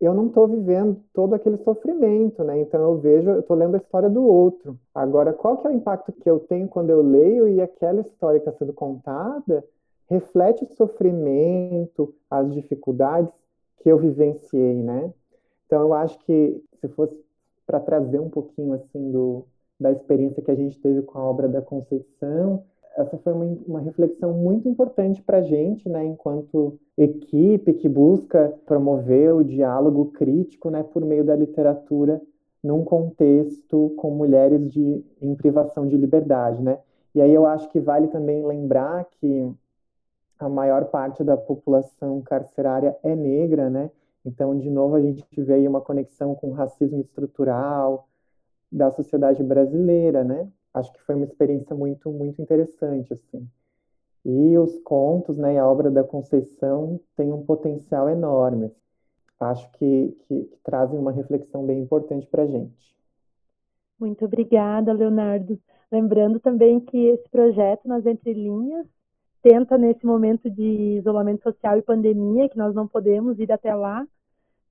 eu não estou vivendo todo aquele sofrimento, né? Então eu vejo, eu estou lendo a história do outro. Agora, qual que é o impacto que eu tenho quando eu leio e aquela história que está sendo contada reflete o sofrimento, as dificuldades que eu vivenciei, né? Então eu acho que se fosse para trazer um pouquinho assim do da experiência que a gente teve com a obra da Conceição, essa foi uma, uma reflexão muito importante para a gente, né, enquanto equipe que busca promover o diálogo crítico, né, por meio da literatura num contexto com mulheres de, em privação de liberdade, né? E aí eu acho que vale também lembrar que a maior parte da população carcerária é negra, né? Então, de novo, a gente vê aí uma conexão com o racismo estrutural da sociedade brasileira, né? Acho que foi uma experiência muito, muito interessante, assim. E os contos, né, a obra da Conceição tem um potencial enorme. Acho que, que, que trazem uma reflexão bem importante para a gente. Muito obrigada, Leonardo. Lembrando também que esse projeto nas entrelinhas tenta nesse momento de isolamento social e pandemia, que nós não podemos ir até lá,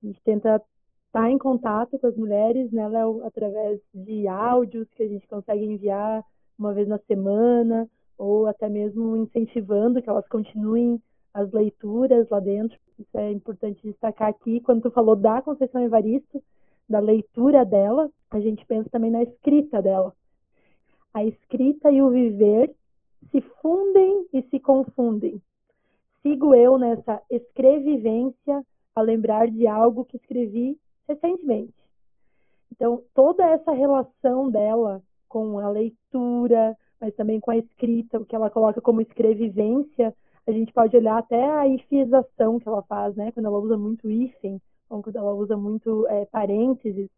a gente tenta estar em contato com as mulheres, né, Léo, através de áudios que a gente consegue enviar uma vez na semana, ou até mesmo incentivando que elas continuem as leituras lá dentro. Isso é importante destacar aqui. Quando tu falou da Conceição Evaristo, da leitura dela, a gente pensa também na escrita dela. A escrita e o viver se fundem e se confundem. Sigo eu nessa escrevivência a lembrar de algo que escrevi recentemente. Então, toda essa relação dela com a leitura, mas também com a escrita, o que ela coloca como escrevivência, a gente pode olhar até a ifização que ela faz, né? Quando ela usa muito hífen, ou quando ela usa muito é, parênteses,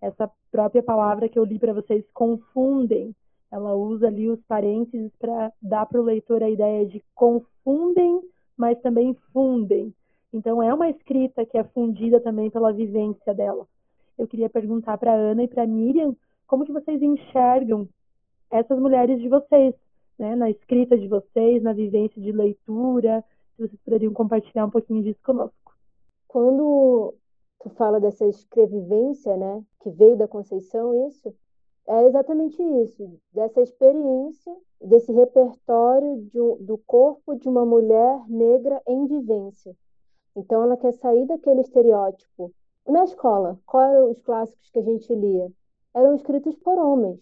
essa própria palavra que eu li para vocês, confundem. Ela usa ali os parênteses para dar para o leitor a ideia de confundem, mas também fundem. Então, é uma escrita que é fundida também pela vivência dela. Eu queria perguntar para Ana e para Miriam como que vocês enxergam essas mulheres de vocês, né, na escrita de vocês, na vivência de leitura, se vocês poderiam compartilhar um pouquinho disso conosco. Quando tu fala dessa escrevivência, né, que veio da Conceição, isso é exatamente isso, dessa experiência, desse repertório de, do corpo de uma mulher negra em vivência. Então ela quer sair daquele estereótipo. Na escola, quais eram os clássicos que a gente lia? Eram escritos por homens.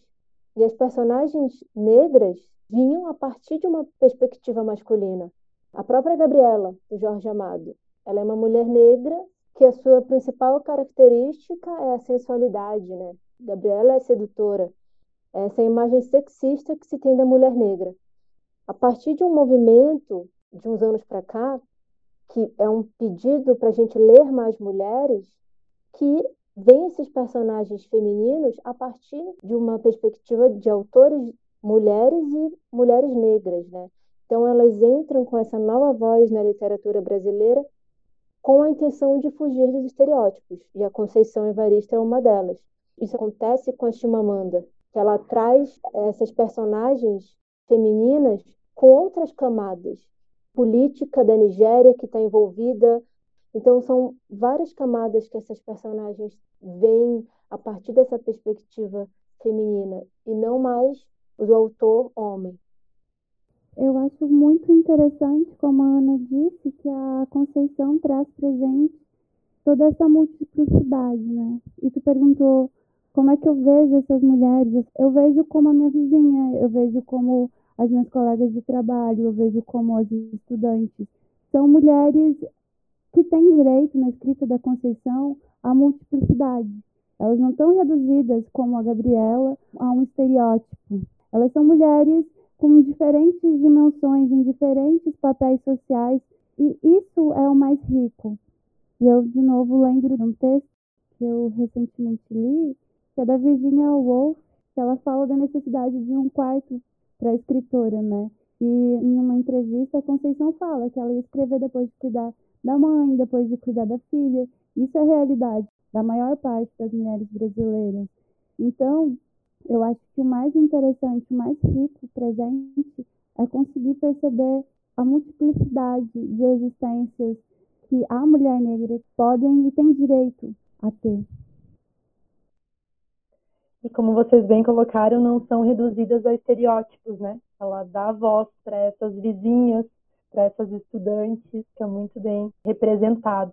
E as personagens negras vinham a partir de uma perspectiva masculina. A própria Gabriela, do Jorge Amado, ela é uma mulher negra que a sua principal característica é a sensualidade, né? Gabriela é sedutora. Essa é imagem sexista que se tem da mulher negra. A partir de um movimento de uns anos para cá, que é um pedido para a gente ler mais mulheres, que vem esses personagens femininos a partir de uma perspectiva de autores mulheres e mulheres negras, né? Então elas entram com essa nova voz na literatura brasileira com a intenção de fugir dos estereótipos, e a Conceição Evarista é uma delas. Isso acontece com a Chimamanda, que ela traz essas personagens femininas com outras camadas, política da Nigéria que está envolvida. Então, são várias camadas que essas personagens veem a partir dessa perspectiva feminina e não mais do autor homem. Eu acho muito interessante, como a Ana disse, que a Conceição traz para gente toda essa multiplicidade, né? E tu perguntou como é que eu vejo essas mulheres. Eu vejo como a minha vizinha, eu vejo como as minhas colegas de trabalho, eu vejo como as estudantes. São mulheres que têm direito, na escrita da Conceição, à multiplicidade. Elas não estão reduzidas, como a Gabriela, a um estereótipo. Elas são mulheres com diferentes dimensões, em diferentes papéis sociais, e isso é o mais rico. E eu, de novo, lembro de um texto que eu recentemente li, que é da Virginia Woolf, que ela fala da necessidade de um quarto para a escritora, né? E em uma entrevista a Conceição fala que ela ia escrever depois de cuidar da mãe, depois de cuidar da filha. Isso é realidade da maior parte das mulheres brasileiras. Então, eu acho que o mais interessante, o mais rico para a gente é conseguir perceber a multiplicidade de existências que a mulher negra podem e tem direito a ter. E como vocês bem colocaram, não são reduzidas a estereótipos, né? Ela dá voz para essas vizinhas, para essas estudantes, que é muito bem representado.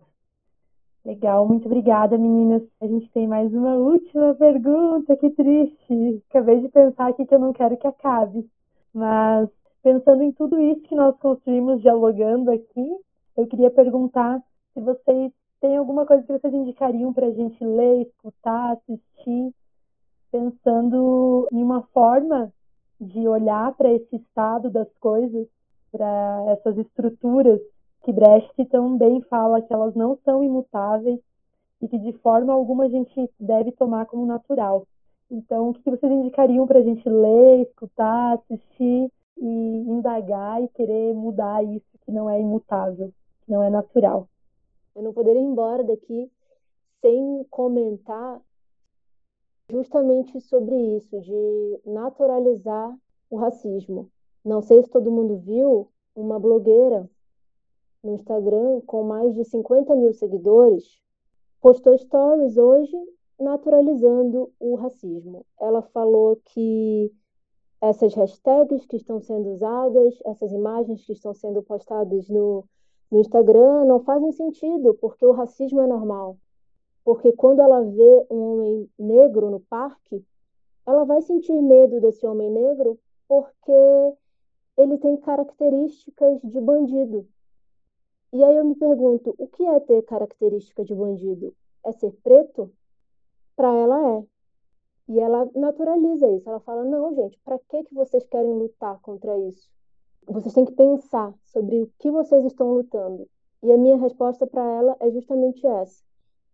Legal, muito obrigada, meninas. A gente tem mais uma última pergunta, que triste. Acabei de pensar aqui que eu não quero que acabe. Mas pensando em tudo isso que nós construímos dialogando aqui, eu queria perguntar se vocês têm alguma coisa que vocês indicariam para a gente ler, escutar, assistir, pensando em uma forma de olhar para esse estado das coisas, para essas estruturas que Brecht também fala que elas não são imutáveis e que de forma alguma a gente deve tomar como natural. Então, o que vocês indicariam para a gente ler, escutar, assistir e indagar e querer mudar isso que não é imutável, que não é natural? Eu não poderia ir embora daqui sem comentar justamente sobre isso, de naturalizar o racismo. Não sei se todo mundo viu uma blogueira no Instagram com mais de 50 mil seguidores, postou stories hoje naturalizando o racismo. Ela falou que essas hashtags que estão sendo usadas, essas imagens que estão sendo postadas no, no Instagram não fazem sentido, porque o racismo é normal. Porque quando ela vê um homem negro no parque, ela vai sentir medo desse homem negro porque ele tem características de bandido. E aí eu me pergunto, o que é ter característica de bandido? É ser preto? Para ela é. E ela naturaliza isso. Ela fala: "Não, gente, para que que vocês querem lutar contra isso? Vocês têm que pensar sobre o que vocês estão lutando". E a minha resposta para ela é justamente essa.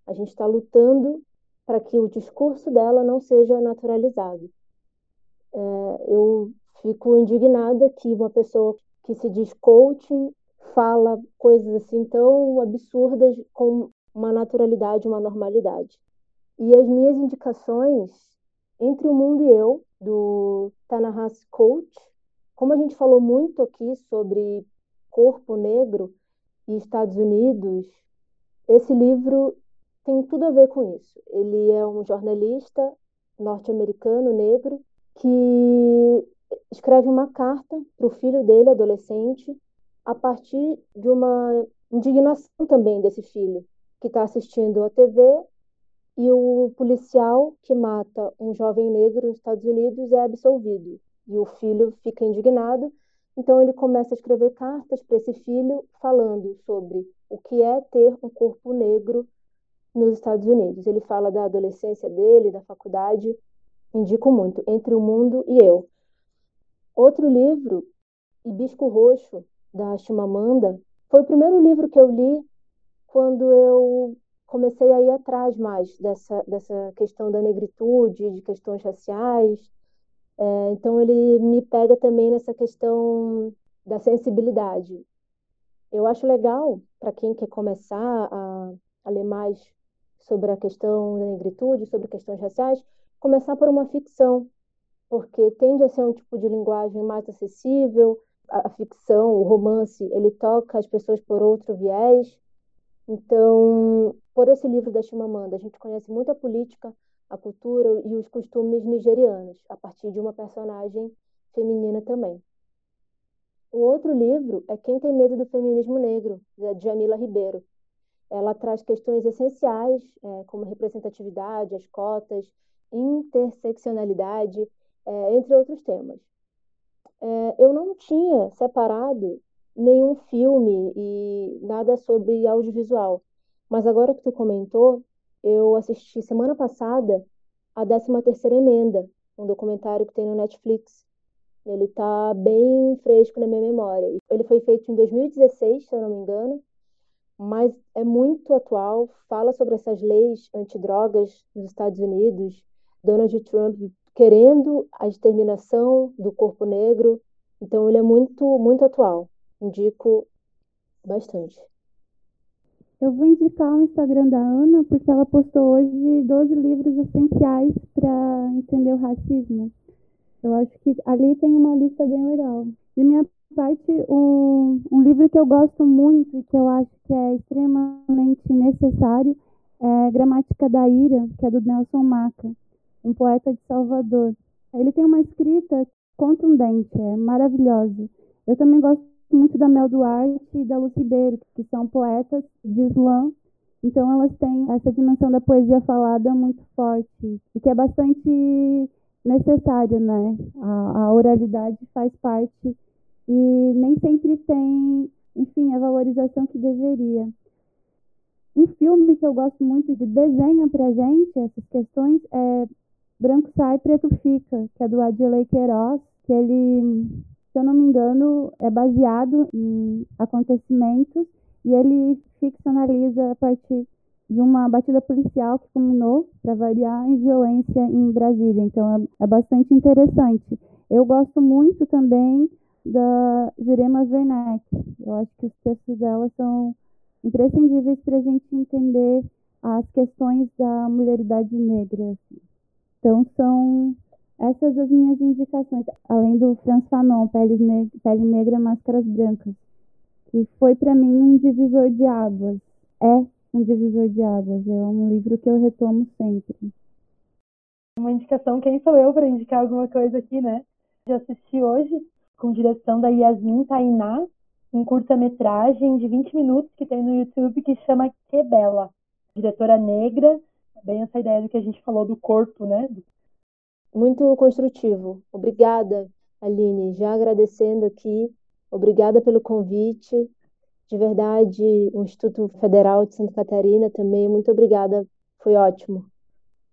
A gente está lutando para que o discurso dela não seja naturalizado. É, eu fico indignada que uma pessoa que se diz coaching fala coisas assim tão absurdas com uma naturalidade, uma normalidade. E as minhas indicações, Entre o Mundo e Eu, do Tanahas Coach, como a gente falou muito aqui sobre corpo negro e Estados Unidos, esse livro tem tudo a ver com isso. Ele é um jornalista norte-americano negro que escreve uma carta para o filho dele, adolescente, a partir de uma indignação também desse filho, que está assistindo a TV e o policial que mata um jovem negro nos Estados Unidos é absolvido. E o filho fica indignado, então ele começa a escrever cartas para esse filho falando sobre o que é ter um corpo negro nos Estados Unidos. Ele fala da adolescência dele, da faculdade, indico muito, Entre o Mundo e Eu. Outro livro, Hibisco Roxo, da Chimamanda, foi o primeiro livro que eu li quando eu comecei a ir atrás mais dessa, dessa questão da negritude, de questões raciais. É, então, ele me pega também nessa questão da sensibilidade. Eu acho legal, para quem quer começar a, a ler mais sobre a questão da negritude, sobre questões raciais, começar por uma ficção, porque tende a ser um tipo de linguagem mais acessível, a, ficção, o romance, ele toca as pessoas por outro viés. Então, por esse livro da Chimamanda, a gente conhece muito a política, a cultura e os costumes nigerianos, a partir de uma personagem feminina também. O outro livro é Quem Tem Medo do Feminismo Negro, da Jamila Ribeiro. Ela traz questões essenciais, é, como representatividade, as cotas, interseccionalidade, é, entre outros temas é, eu não tinha separado nenhum filme e nada sobre audiovisual. Mas agora que tu comentou, eu assisti semana passada a 13ª Emenda, um documentário que tem no Netflix. Ele está bem fresco na minha memória. Ele foi feito em 2016, se eu não me engano, mas é muito atual, fala sobre essas leis antidrogas nos Estados Unidos, Donald Trump querendo a exterminação do corpo negro. Então ele é muito muito atual. Indico bastante. Eu vou indicar o Instagram da Ana porque ela postou hoje 12 livros essenciais para entender o racismo. Eu acho que ali tem uma lista bem legal. De minha parte, um, um livro que eu gosto muito e que eu acho que é extremamente necessário é Gramática da Ira, que é do Nelson Maca um poeta de Salvador. Ele tem uma escrita contundente, é maravilhosa. Eu também gosto muito da Mel Duarte e da Lucy Ribeiro, que são poetas de slam Então elas têm essa dimensão da poesia falada muito forte e que é bastante necessária, né? A, a oralidade faz parte e nem sempre tem, enfim, a valorização que deveria. Um filme que eu gosto muito de desenha pra gente essas questões é Branco Sai, Preto Fica, que é do Adilei Queiroz, que ele, se eu não me engano, é baseado em acontecimentos e ele ficcionaliza a partir de uma batida policial que culminou, para variar, em violência em Brasília. Então é, é bastante interessante. Eu gosto muito também da Jurema Werneck. Eu acho que os textos dela são imprescindíveis para a gente entender as questões da mulheridade negra. Assim. Então são essas as minhas indicações, além do Franz Fanon, Pele, ne Pele Negra, Máscaras Brancas, que foi para mim um divisor de águas. É um divisor de águas, é um livro que eu retomo sempre. Uma indicação, quem sou eu para indicar alguma coisa aqui, né? Já assisti hoje, com direção da Yasmin Tainá, um curta-metragem de 20 minutos que tem no YouTube que chama Que Bela. Diretora negra, bem essa ideia do que a gente falou do corpo, né? Muito construtivo. Obrigada, Aline. Já agradecendo aqui, obrigada pelo convite. De verdade, o Instituto Federal de Santa Catarina também, muito obrigada. Foi ótimo.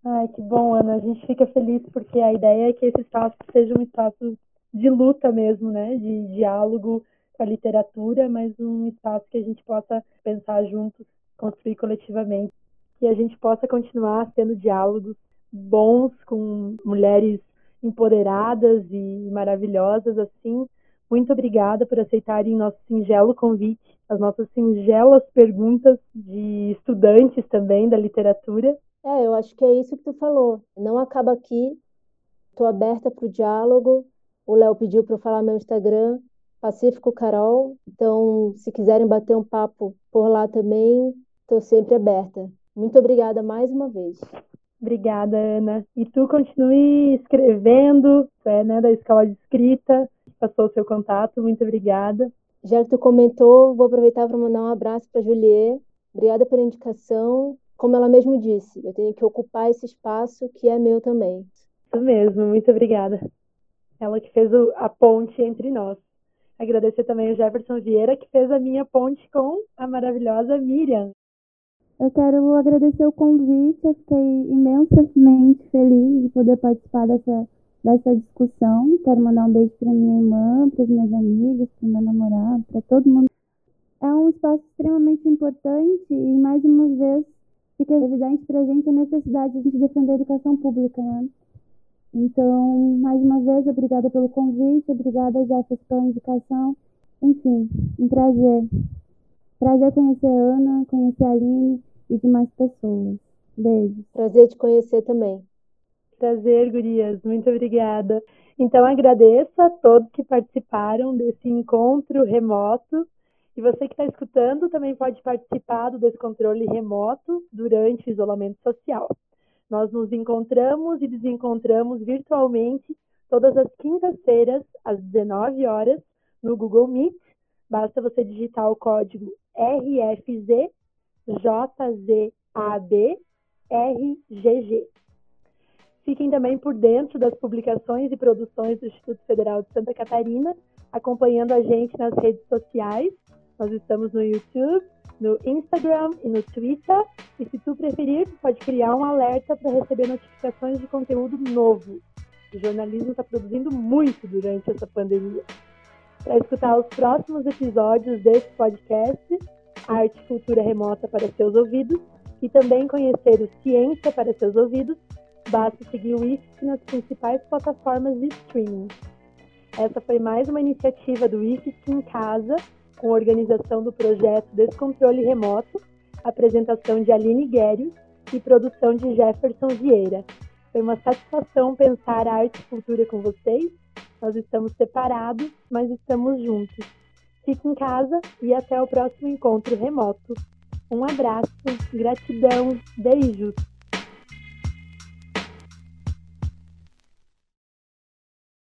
Ai, que bom, Ana. A gente fica feliz porque a ideia é que esse espaço seja um espaço de luta mesmo, né? De diálogo com a literatura, mas um espaço que a gente possa pensar juntos, construir coletivamente. Que a gente possa continuar tendo diálogos bons com mulheres empoderadas e maravilhosas assim. Muito obrigada por aceitarem nosso singelo convite, as nossas singelas perguntas de estudantes também da literatura. É, eu acho que é isso que tu falou. Não acaba aqui. Estou aberta para o diálogo. O Léo pediu para eu falar meu Instagram, Pacífico Carol. Então, se quiserem bater um papo por lá também, estou sempre aberta. Muito obrigada mais uma vez. Obrigada, Ana. E tu continue escrevendo, tu é né, da escola de escrita, passou o seu contato, muito obrigada. Já que tu comentou, vou aproveitar para mandar um abraço para a Juliet. Obrigada pela indicação. Como ela mesmo disse, eu tenho que ocupar esse espaço que é meu também. Isso mesmo, muito obrigada. Ela que fez a ponte entre nós. Agradecer também o Jefferson Vieira, que fez a minha ponte com a maravilhosa Miriam. Eu quero agradecer o convite, eu fiquei imensamente feliz de poder participar dessa, dessa discussão. Quero mandar um beijo para minha irmã, para as minhas amigas, para o meu namorado, para todo mundo. É um espaço extremamente importante e, mais uma vez, fica evidente para a gente a necessidade de a gente defender a educação pública, né? Então, mais uma vez, obrigada pelo convite, obrigada, Jefferson, pela indicação. Enfim, um prazer. Prazer conhecer a Ana, conhecer a Aline e demais pessoas. Beijo. Prazer te conhecer também. Prazer, gurias. Muito obrigada. Então, agradeço a todos que participaram desse encontro remoto. E você que está escutando também pode participar do descontrole remoto durante o isolamento social. Nós nos encontramos e desencontramos virtualmente todas as quintas-feiras, às 19 horas, no Google Meet. Basta você digitar o código RFZ JZAB-RGG. Fiquem também por dentro das publicações e produções do Instituto Federal de Santa Catarina, acompanhando a gente nas redes sociais. Nós estamos no YouTube, no Instagram e no Twitter. E se tu preferir, pode criar um alerta para receber notificações de conteúdo novo. O jornalismo está produzindo muito durante essa pandemia. Para escutar os próximos episódios desse podcast, Arte e Cultura Remota para seus ouvidos e também conhecer o Ciência para seus ouvidos, basta seguir o IFSC nas principais plataformas de streaming. Essa foi mais uma iniciativa do IFSC em Casa, com organização do projeto Descontrole Remoto, apresentação de Aline Guérios e produção de Jefferson Vieira. Foi uma satisfação pensar arte e cultura com vocês. Nós estamos separados, mas estamos juntos. Fique em casa e até o próximo encontro remoto. Um abraço, gratidão, beijos.